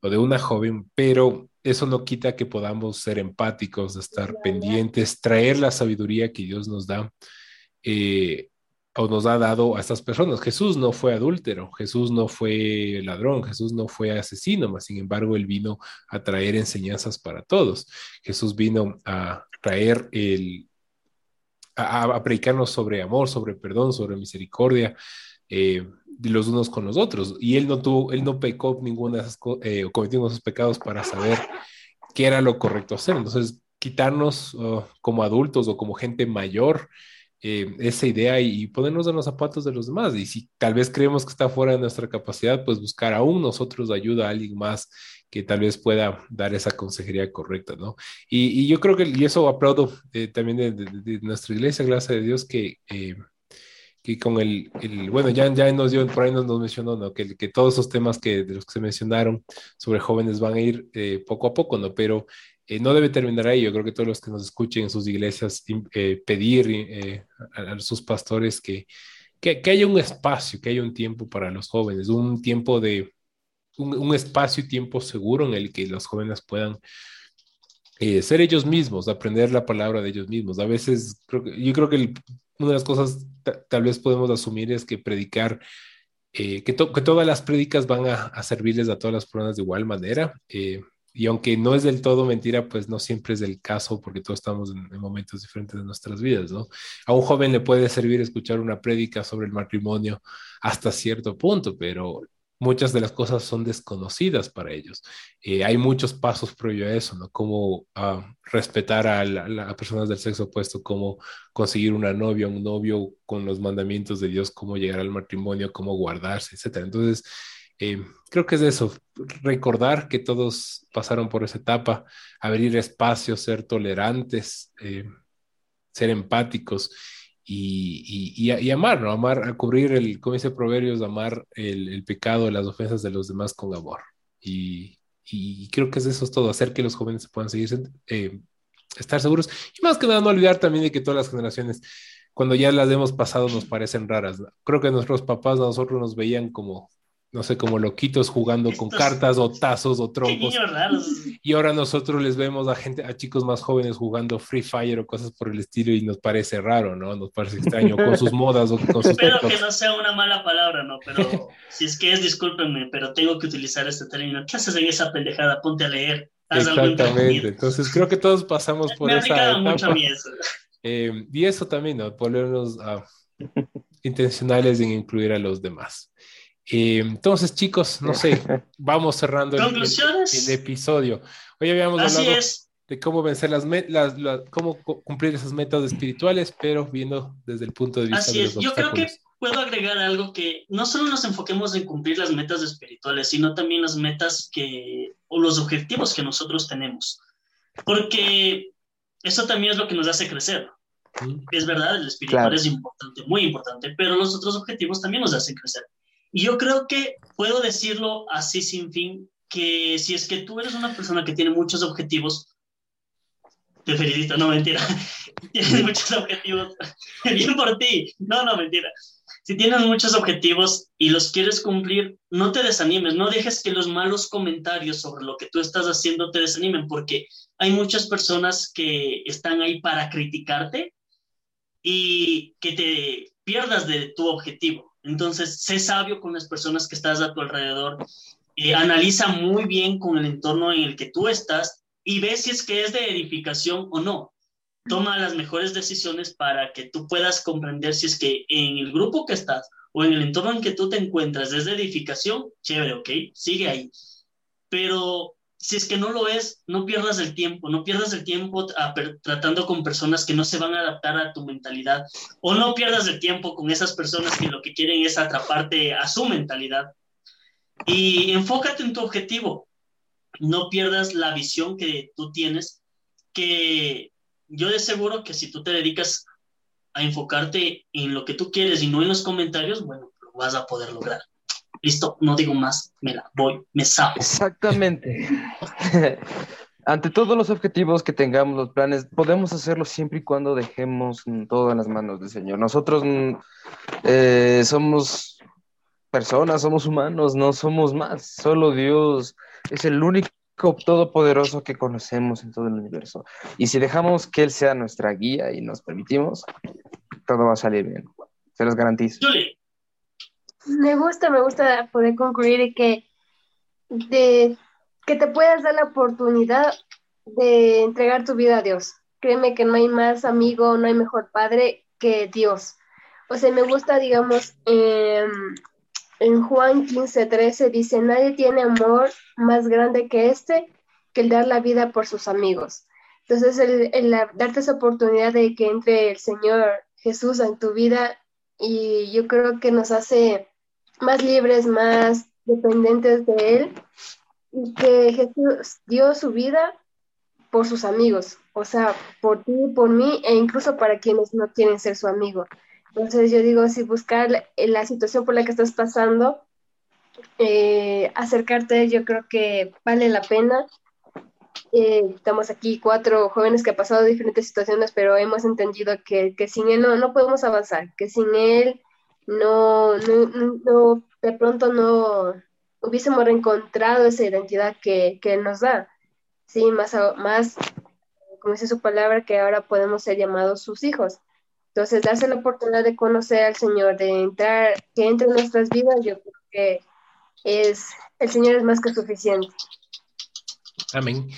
o de una joven, pero eso no quita que podamos ser empáticos, estar pendientes, traer la sabiduría que Dios nos da eh, o nos ha dado a estas personas. Jesús no fue adúltero, Jesús no fue ladrón, Jesús no fue asesino, mas sin embargo él vino a traer enseñanzas para todos. Jesús vino a traer el, a, a predicarnos sobre amor, sobre perdón, sobre misericordia. Eh, los unos con los otros y él no tuvo, él no pecó ninguna de esas eh, cometió esos pecados para saber qué era lo correcto hacer. Entonces, quitarnos uh, como adultos o como gente mayor eh, esa idea y, y ponernos en los zapatos de los demás. Y si tal vez creemos que está fuera de nuestra capacidad, pues buscar aún nosotros ayuda a alguien más que tal vez pueda dar esa consejería correcta, ¿no? Y, y yo creo que, y eso aplaudo eh, también de, de- de nuestra iglesia, gracias a Dios, que, eh, con el, el- bueno, ya, ya nos dio, por ahí nos, nos mencionó, ¿no? Que, que todos esos temas que, de los que se mencionaron sobre jóvenes van a ir eh, poco a poco, ¿no? Pero eh, no debe terminar ahí. Yo creo que todos los que nos escuchen en sus iglesias, eh, pedir eh, a, a sus pastores que, que, que haya un espacio, que haya un tiempo para los jóvenes, un tiempo de, un, un espacio y tiempo seguro en el que los jóvenes puedan eh, ser ellos mismos, aprender la palabra de ellos mismos. A veces, creo yo creo que el- una de las cosas ta- tal vez podemos asumir es que predicar, eh, que, to- que todas las prédicas van a, a servirles a todas las personas de igual manera. eh, y aunque no es del todo mentira, pues no siempre es el caso porque todos estamos en, en momentos diferentes de nuestras vidas, ¿no? A un joven le puede servir escuchar una prédica sobre el matrimonio hasta cierto punto, pero muchas de las cosas son desconocidas para ellos. Eh, hay muchos pasos previo a eso, ¿no? Cómo ah, respetar a, la- la- a personas del sexo opuesto, cómo conseguir una novia, un novio con los mandamientos de Dios, cómo llegar al matrimonio, cómo guardarse, etcétera. Entonces, eh, creo que es eso, recordar que todos pasaron por esa etapa, abrir espacios, ser tolerantes, eh, ser empáticos y, y- y- amar, ¿no? Amar, a cubrir el, como dice Proverbios, amar el, pecado, las ofensas de los demás con amor. Y, creo que es eso es todo, hacer que los jóvenes puedan seguir, eh, estar seguros. Y más que nada, no olvidar también de que todas las generaciones, cuando ya las hemos pasado, nos parecen raras. Creo que nuestros papás, a nosotros nos veían como, no sé, como loquitos jugando con cartas o tazos o trompos. Y ahora nosotros les vemos a gente, a chicos más jóvenes jugando Free Fire o cosas por el estilo y nos parece raro, ¿no? Nos parece extraño con sus modas o con sus Espero que no sea una mala palabra, ¿no? Pero si es que es, discúlpenme, pero tengo que utilizar este término. ¿Qué haces en esa pendejada? Ponte a leer. Haz Exactamente. Entonces creo que todos pasamos por Me ha esa mucho a etapa. mí eso. Eh, y eso también, ¿no? Ponernos ah, intencionales en incluir a los demás. Eh, entonces, chicos, no sé, vamos cerrando el, el- episodio. Hoy habíamos Así hablado es. de cómo vencer las, las, las- cómo cu- cumplir esas metas espirituales, pero viendo desde el punto de vista Así de es. los Yo creo que puedo agregar algo que no solo nos enfoquemos en cumplir las metas espirituales, sino también las metas que, o los objetivos que nosotros tenemos. Porque eso también es lo que nos hace crecer. Es verdad, el espiritual Claro. es importante, muy importante, pero los otros objetivos también nos hacen crecer. Y yo creo que puedo decirlo así sin fin, que si es que tú eres una persona que tiene muchos objetivos, te felicito, no mentira, tienes muchos objetivos, bien por ti, no, no mentira. Si tienes muchos objetivos y los quieres cumplir, no te desanimes, no dejes que los malos comentarios sobre lo que tú estás haciendo te desanimen, porque hay muchas personas que están ahí para criticarte y que te pierdas de tu objetivo. Entonces, sé sabio con las personas que estás a tu alrededor, eh, analiza muy bien con el entorno en el que tú estás y ve si es que es de edificación o no. Toma las mejores decisiones para que tú puedas comprender si es que en el grupo que estás o en el entorno en que tú te encuentras es de edificación, chévere, ok, sigue ahí. Pero si es que no lo es, no pierdas el tiempo, no pierdas el tiempo tratando con personas que no se van a adaptar a tu mentalidad o no pierdas el tiempo con esas personas que lo que quieren es atraparte a su mentalidad. Y enfócate en tu objetivo, no pierdas la visión que tú tienes, que yo de seguro que si tú te dedicas a enfocarte en lo que tú quieres y no en los comentarios, bueno, lo vas a poder lograr. Listo, no digo más, me la voy, me sapo. Exactamente. Ante todos los objetivos que tengamos, los planes, podemos hacerlo siempre y cuando dejemos todo en las manos del Señor. Nosotros mm, eh, somos personas, somos humanos, no somos más. Solo Dios es el único todopoderoso que conocemos en todo el universo. Y si dejamos que Él sea nuestra guía y nos permitimos, todo va a salir bien. Se los garantizo. Julie, Me gusta, me gusta poder concluir que, de, que te puedas dar la oportunidad de entregar tu vida a Dios. Créeme que no hay más amigo, no hay mejor padre que Dios. O sea, me gusta, digamos, em, en Juan 15, 13 dice, nadie tiene amor más grande que este, que el dar la vida por sus amigos. Entonces, el, el darte esa oportunidad de que entre el Señor Jesús en tu vida y yo creo que nos hace más libres, más dependientes de Él y que Jesús dio su vida por sus amigos, o sea, por ti, por mí e incluso para quienes no quieren ser su amigo. Entonces yo digo, si buscar la, la situación por la que estás pasando, eh, acercarte, yo creo que vale la pena. Eh, estamos aquí cuatro jóvenes que han pasado diferentes situaciones, pero hemos entendido que, que sin él no, no podemos avanzar, que sin él no, no, no- de pronto no hubiésemos reencontrado esa identidad que, que nos da. Sí, más, más, como dice su palabra, que ahora podemos ser llamados sus hijos. Entonces, darse la oportunidad de conocer al Señor, de entrar, que entre en nuestras vidas, yo creo que es, el Señor es más que suficiente. Amén.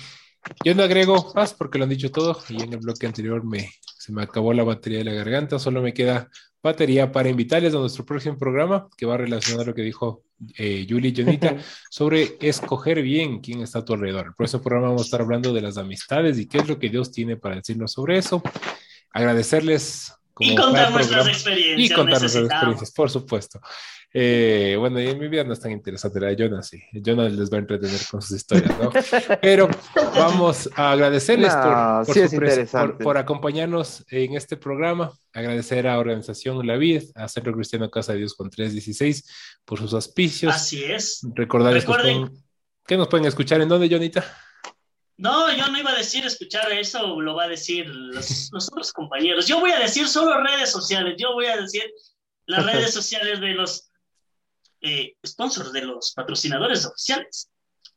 Yo no agrego más porque lo han dicho todo y en el bloque anterior me, se me acabó la batería de la garganta, solo me queda batería para invitarles a nuestro próximo programa que va a lo que dijo eh, Julie y Jonita sobre escoger bien quién está a tu alrededor. El próximo programa vamos a estar hablando de las amistades y qué es lo que Dios tiene para decirnos sobre eso. Agradecerles como y contar nuestras experiencias. y contar nuestras experiencias, por supuesto. Eh, bueno, y en mi vida no es tan interesante la de Jonas, sí. Jonas les va a entretener con sus historias, ¿no? Pero vamos a agradecerles No, por, por sí su es pres- interesante. por- por acompañarnos en este programa. Agradecer a Organización La Vid, a Centro Cristiano Casa de Dios con 316 por sus auspicios. Así es. Recordarles que, nos Recuerden- pueden- que nos pueden escuchar en dónde, Jonita. No, yo no iba a decir escuchar eso, lo va a decir los, los otros compañeros. Yo voy a decir solo redes sociales, yo voy a decir las redes sociales de los eh, sponsors, de los patrocinadores oficiales.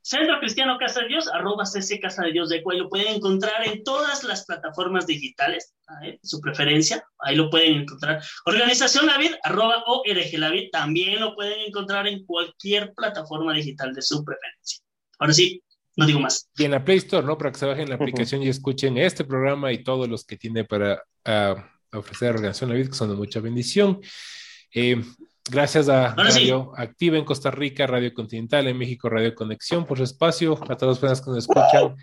Centro Cristiano Casa de Dios, arroba CC Casa de Dios de Cuay, lo pueden encontrar en todas las plataformas digitales, ¿eh? su preferencia, ahí lo pueden encontrar. Organización La Vid, arroba ORG La Vid, también lo pueden encontrar en cualquier plataforma digital de su preferencia. Ahora sí, no digo más. Y en la Play Store, ¿no? Para que se bajen la aplicación y escuchen este programa y todos los que tiene para ah, ofrecer a Organización La Vid, que son de mucha bendición. Eh, gracias a Ahora sí. Radio Activa en Costa Rica, Radio Continental en México, Radio Conexión por su espacio, a todas las personas que nos escuchan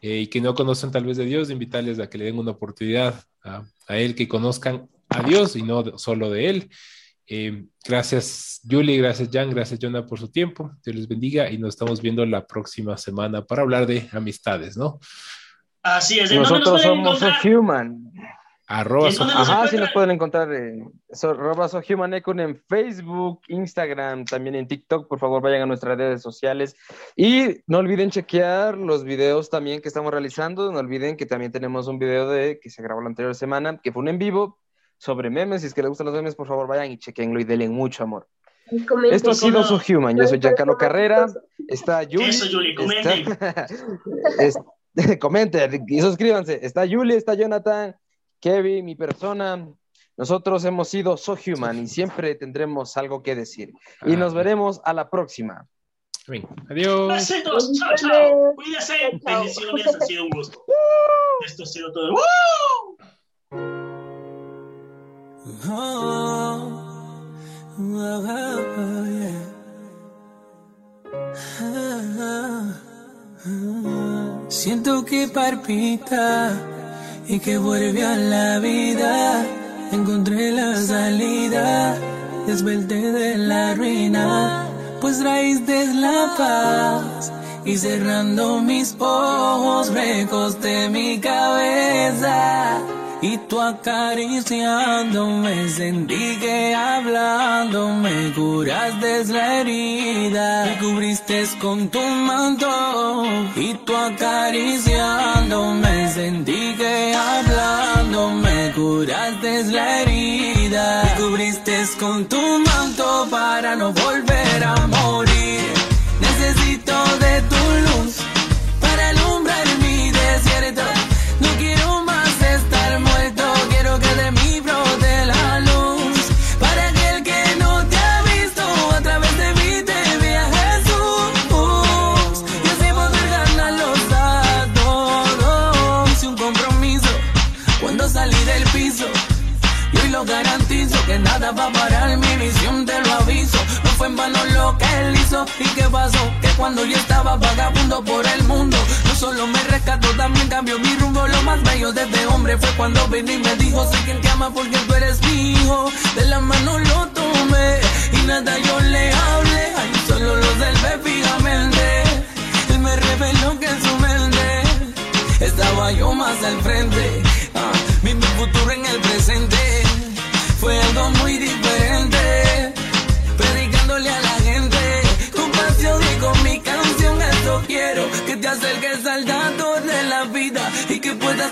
eh, y que no conocen tal vez de Dios, invitarles a que le den una oportunidad a, a Él, que conozcan a Dios y no solo de Él. Eh, gracias Julie, gracias Jan, gracias Jonah por su tiempo. Dios les bendiga y nos estamos viendo la próxima semana para hablar de amistades, ¿no? Así es, ¿en dónde nos Nosotros somos encontrar? un human. Arroba ¿Y dónde Sohuman. nos Ajá, sí nos pueden encontrar en so, arroba sohumanecon en Facebook, Instagram, también en TikTok. Por favor, vayan a nuestras redes sociales. Y no olviden chequear los videos también que estamos realizando. No olviden que también tenemos un video de que se grabó la anterior semana, que fue un en vivo sobre memes. Si es que les gustan los memes, por favor, vayan y chequenlo y denle mucho amor. Comenten. Esto ha sido ¿Cómo? Sohuman. Yo soy Giancarlo Carrera. Está Yuli. Eso, Yuli, comenten. está- es- comenten y suscríbanse. Está Yuli, está Jonathan, Kevin, mi persona. Nosotros hemos sido So Human y siempre tendremos algo que decir. Y Ah. nos veremos a la próxima. Bien, Adiós. Besitos, chao, chao. Bendiciones. Cuídense. Bendiciones, ha sido un gusto. Esto ha sido todo. Oh, oh, oh. Ah, ah. Siento que palpita y que vuelve a la vida. Encontré la salida, desperté de la ruina, pues raíz de la paz. Y cerrando mis ojos, recosté mi cabeza. Y tú acariciándome, sentí que hablándome curaste la herida. Me cubriste con tu manto. Y tú acariciándome, sentí que hablándome curaste la herida. Me cubriste con tu manto para no volver a morir. Necesito de tu luz ¿Y qué pasó? Que cuando yo estaba vagabundo por el mundo, no solo me rescató, también cambió mi rumbo. Lo más bello de este hombre fue cuando vino y me dijo: Sé quien te ama porque tú eres mi hijo. De la mano lo tomé y nada yo le hablé. Ay, solo del ve fijamente. Él me reveló que en su mente estaba yo más al frente. Ah, vi mi futuro en el presente. Fue algo muy diferente.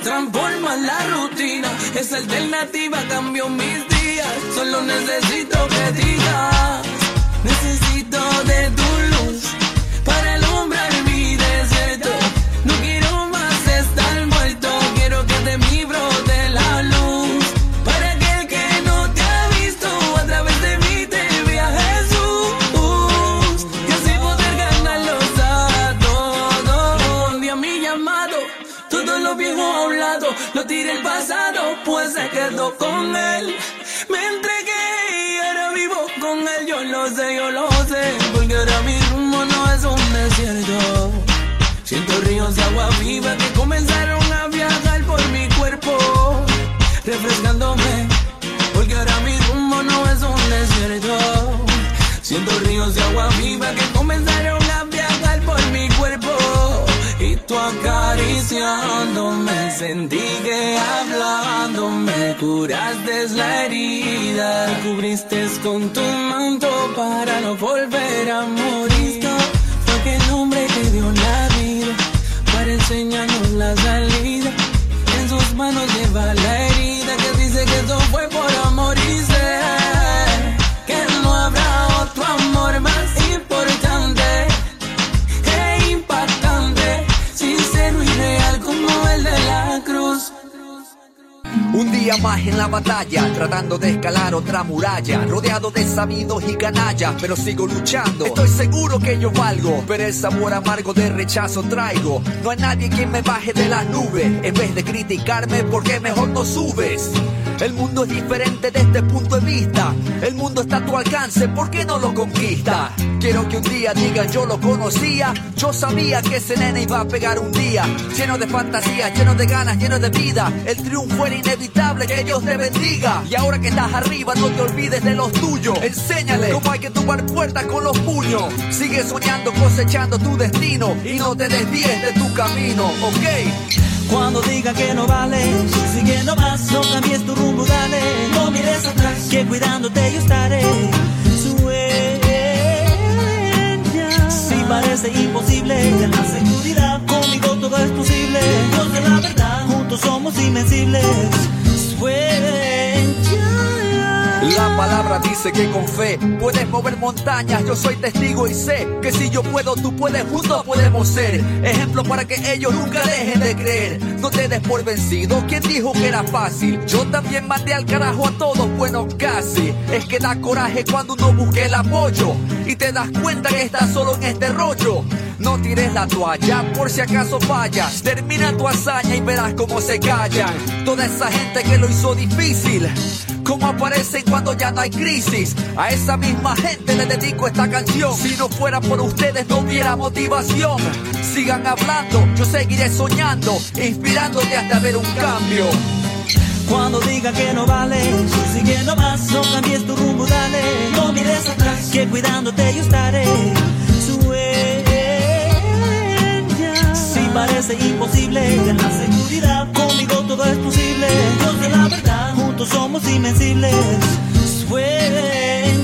Transformar la rutina. Esa alternativa cambió mis días. Solo necesito que digas: Necesito de tu ríos de agua viva que comenzaron a viajar por mi cuerpo, refrescándome, porque ahora mi rumbo no es un desierto. Siento ríos de agua viva que comenzaron a viajar por mi cuerpo. Y tú acariciándome, sentí que hablándome curaste la herida. Me cubriste con tu manto para no volver a morir. Fue aquel hombre que dio la la salida. En sus manos lleva la herida que dice que eso fue por amor y Un día más en la batalla, tratando de escalar otra muralla, rodeado de sabidos y canallas, pero sigo luchando. Estoy seguro que yo valgo, pero el sabor amargo de rechazo traigo. No hay nadie quien me baje de las nubes, en vez de criticarme, porque mejor no subes? El mundo es diferente desde este punto de vista. El mundo está a tu alcance, ¿por qué no lo conquista? Quiero que un día digan yo lo conocía. Yo sabía que ese nene iba a pegar un día. Lleno de fantasía, lleno de ganas, lleno de vida. El triunfo era inevitable, que Dios te bendiga. Y ahora que estás arriba, no te olvides de los tuyos. Enséñale cómo hay que tumbar puertas con los puños. Sigue soñando, cosechando tu destino. Y no te desvíes de tu camino, ¿ok? Cuando digan que no vale, sigue nomás, no cambies tu rumbo, dale. No mires atrás, que cuidándote yo estaré. Sueña. Si parece imposible, ten la seguridad. Conmigo todo es posible. Dios de la verdad, juntos somos invencibles. Sueña. La palabra dice que con fe puedes mover montañas. Yo soy testigo y sé que si yo puedo, tú puedes, juntos podemos ser. Ejemplo para que ellos nunca dejen de creer. No te des por vencido. ¿Quién dijo que era fácil? Yo también mandé al carajo a todos, bueno, casi. Es que da coraje cuando uno busca el apoyo y te das cuenta que estás solo en este rollo. No tires la toalla por si acaso fallas. Termina tu hazaña y verás cómo se callan. Toda esa gente que lo hizo difícil. Cómo aparecen cuando ya no hay crisis. A esa misma gente le dedico esta canción. Si no fuera por ustedes no hubiera motivación. Sigan hablando, yo seguiré soñando, inspirándote hasta ver un cambio. Cuando digan que no vale, sigue nomás, no cambies tu rumbo, dale. No mires atrás, que cuidándote yo estaré. Parece imposible, ten la seguridad. Conmigo todo es posible. Dios de la verdad, juntos somos invencibles. Sueña.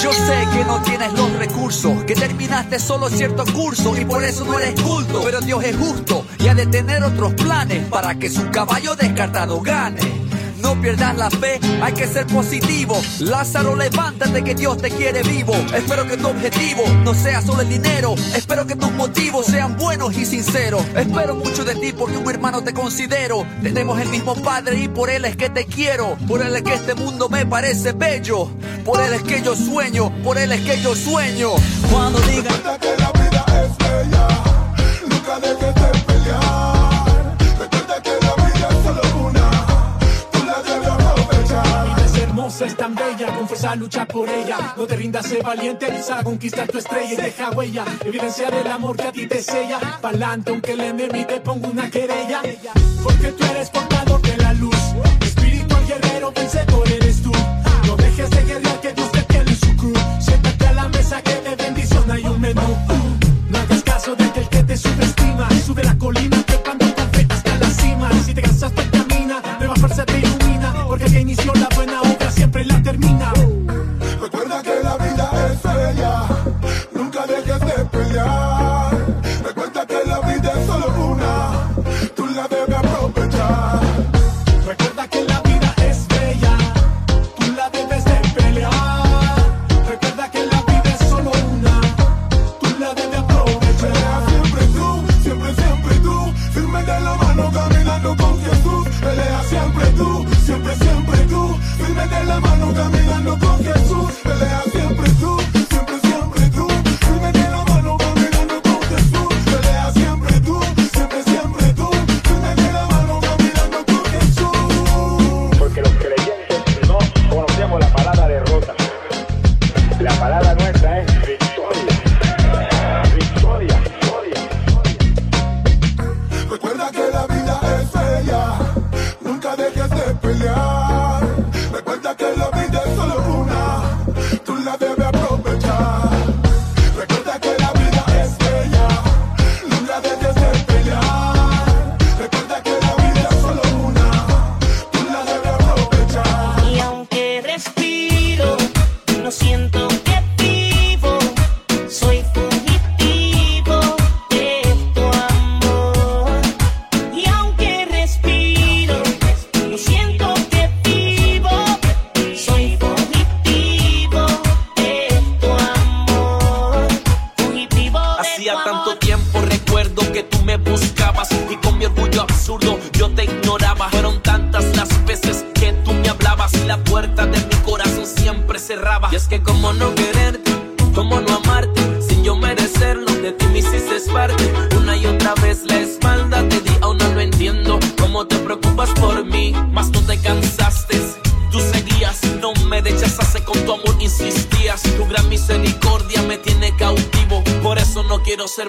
Yo sé que no tienes los recursos, que terminaste solo cierto curso y por eso no eres culto. Pero Dios es justo y ha de tener otros planes para que su caballo descartado gane. No pierdas la fe, hay que ser positivo. Lázaro, levántate que Dios te quiere vivo. Espero que tu objetivo no sea solo el dinero. Espero que tus motivos sean buenos y sinceros. Espero mucho de ti porque un hermano te considero. Tenemos el mismo padre y por él es que te quiero. Por él es que este mundo me parece bello. Por él es que yo sueño. Por él es que yo sueño. Cuando digan que la vida es hermosa, es tan bella, con fuerza lucha por ella. No te rindas, sé valiente, a conquistar tu estrella y deja huella. Evidencia del amor que a ti te sella. Pa'lante, aunque el enemigo te ponga una querella. Porque tú eres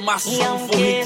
no quiero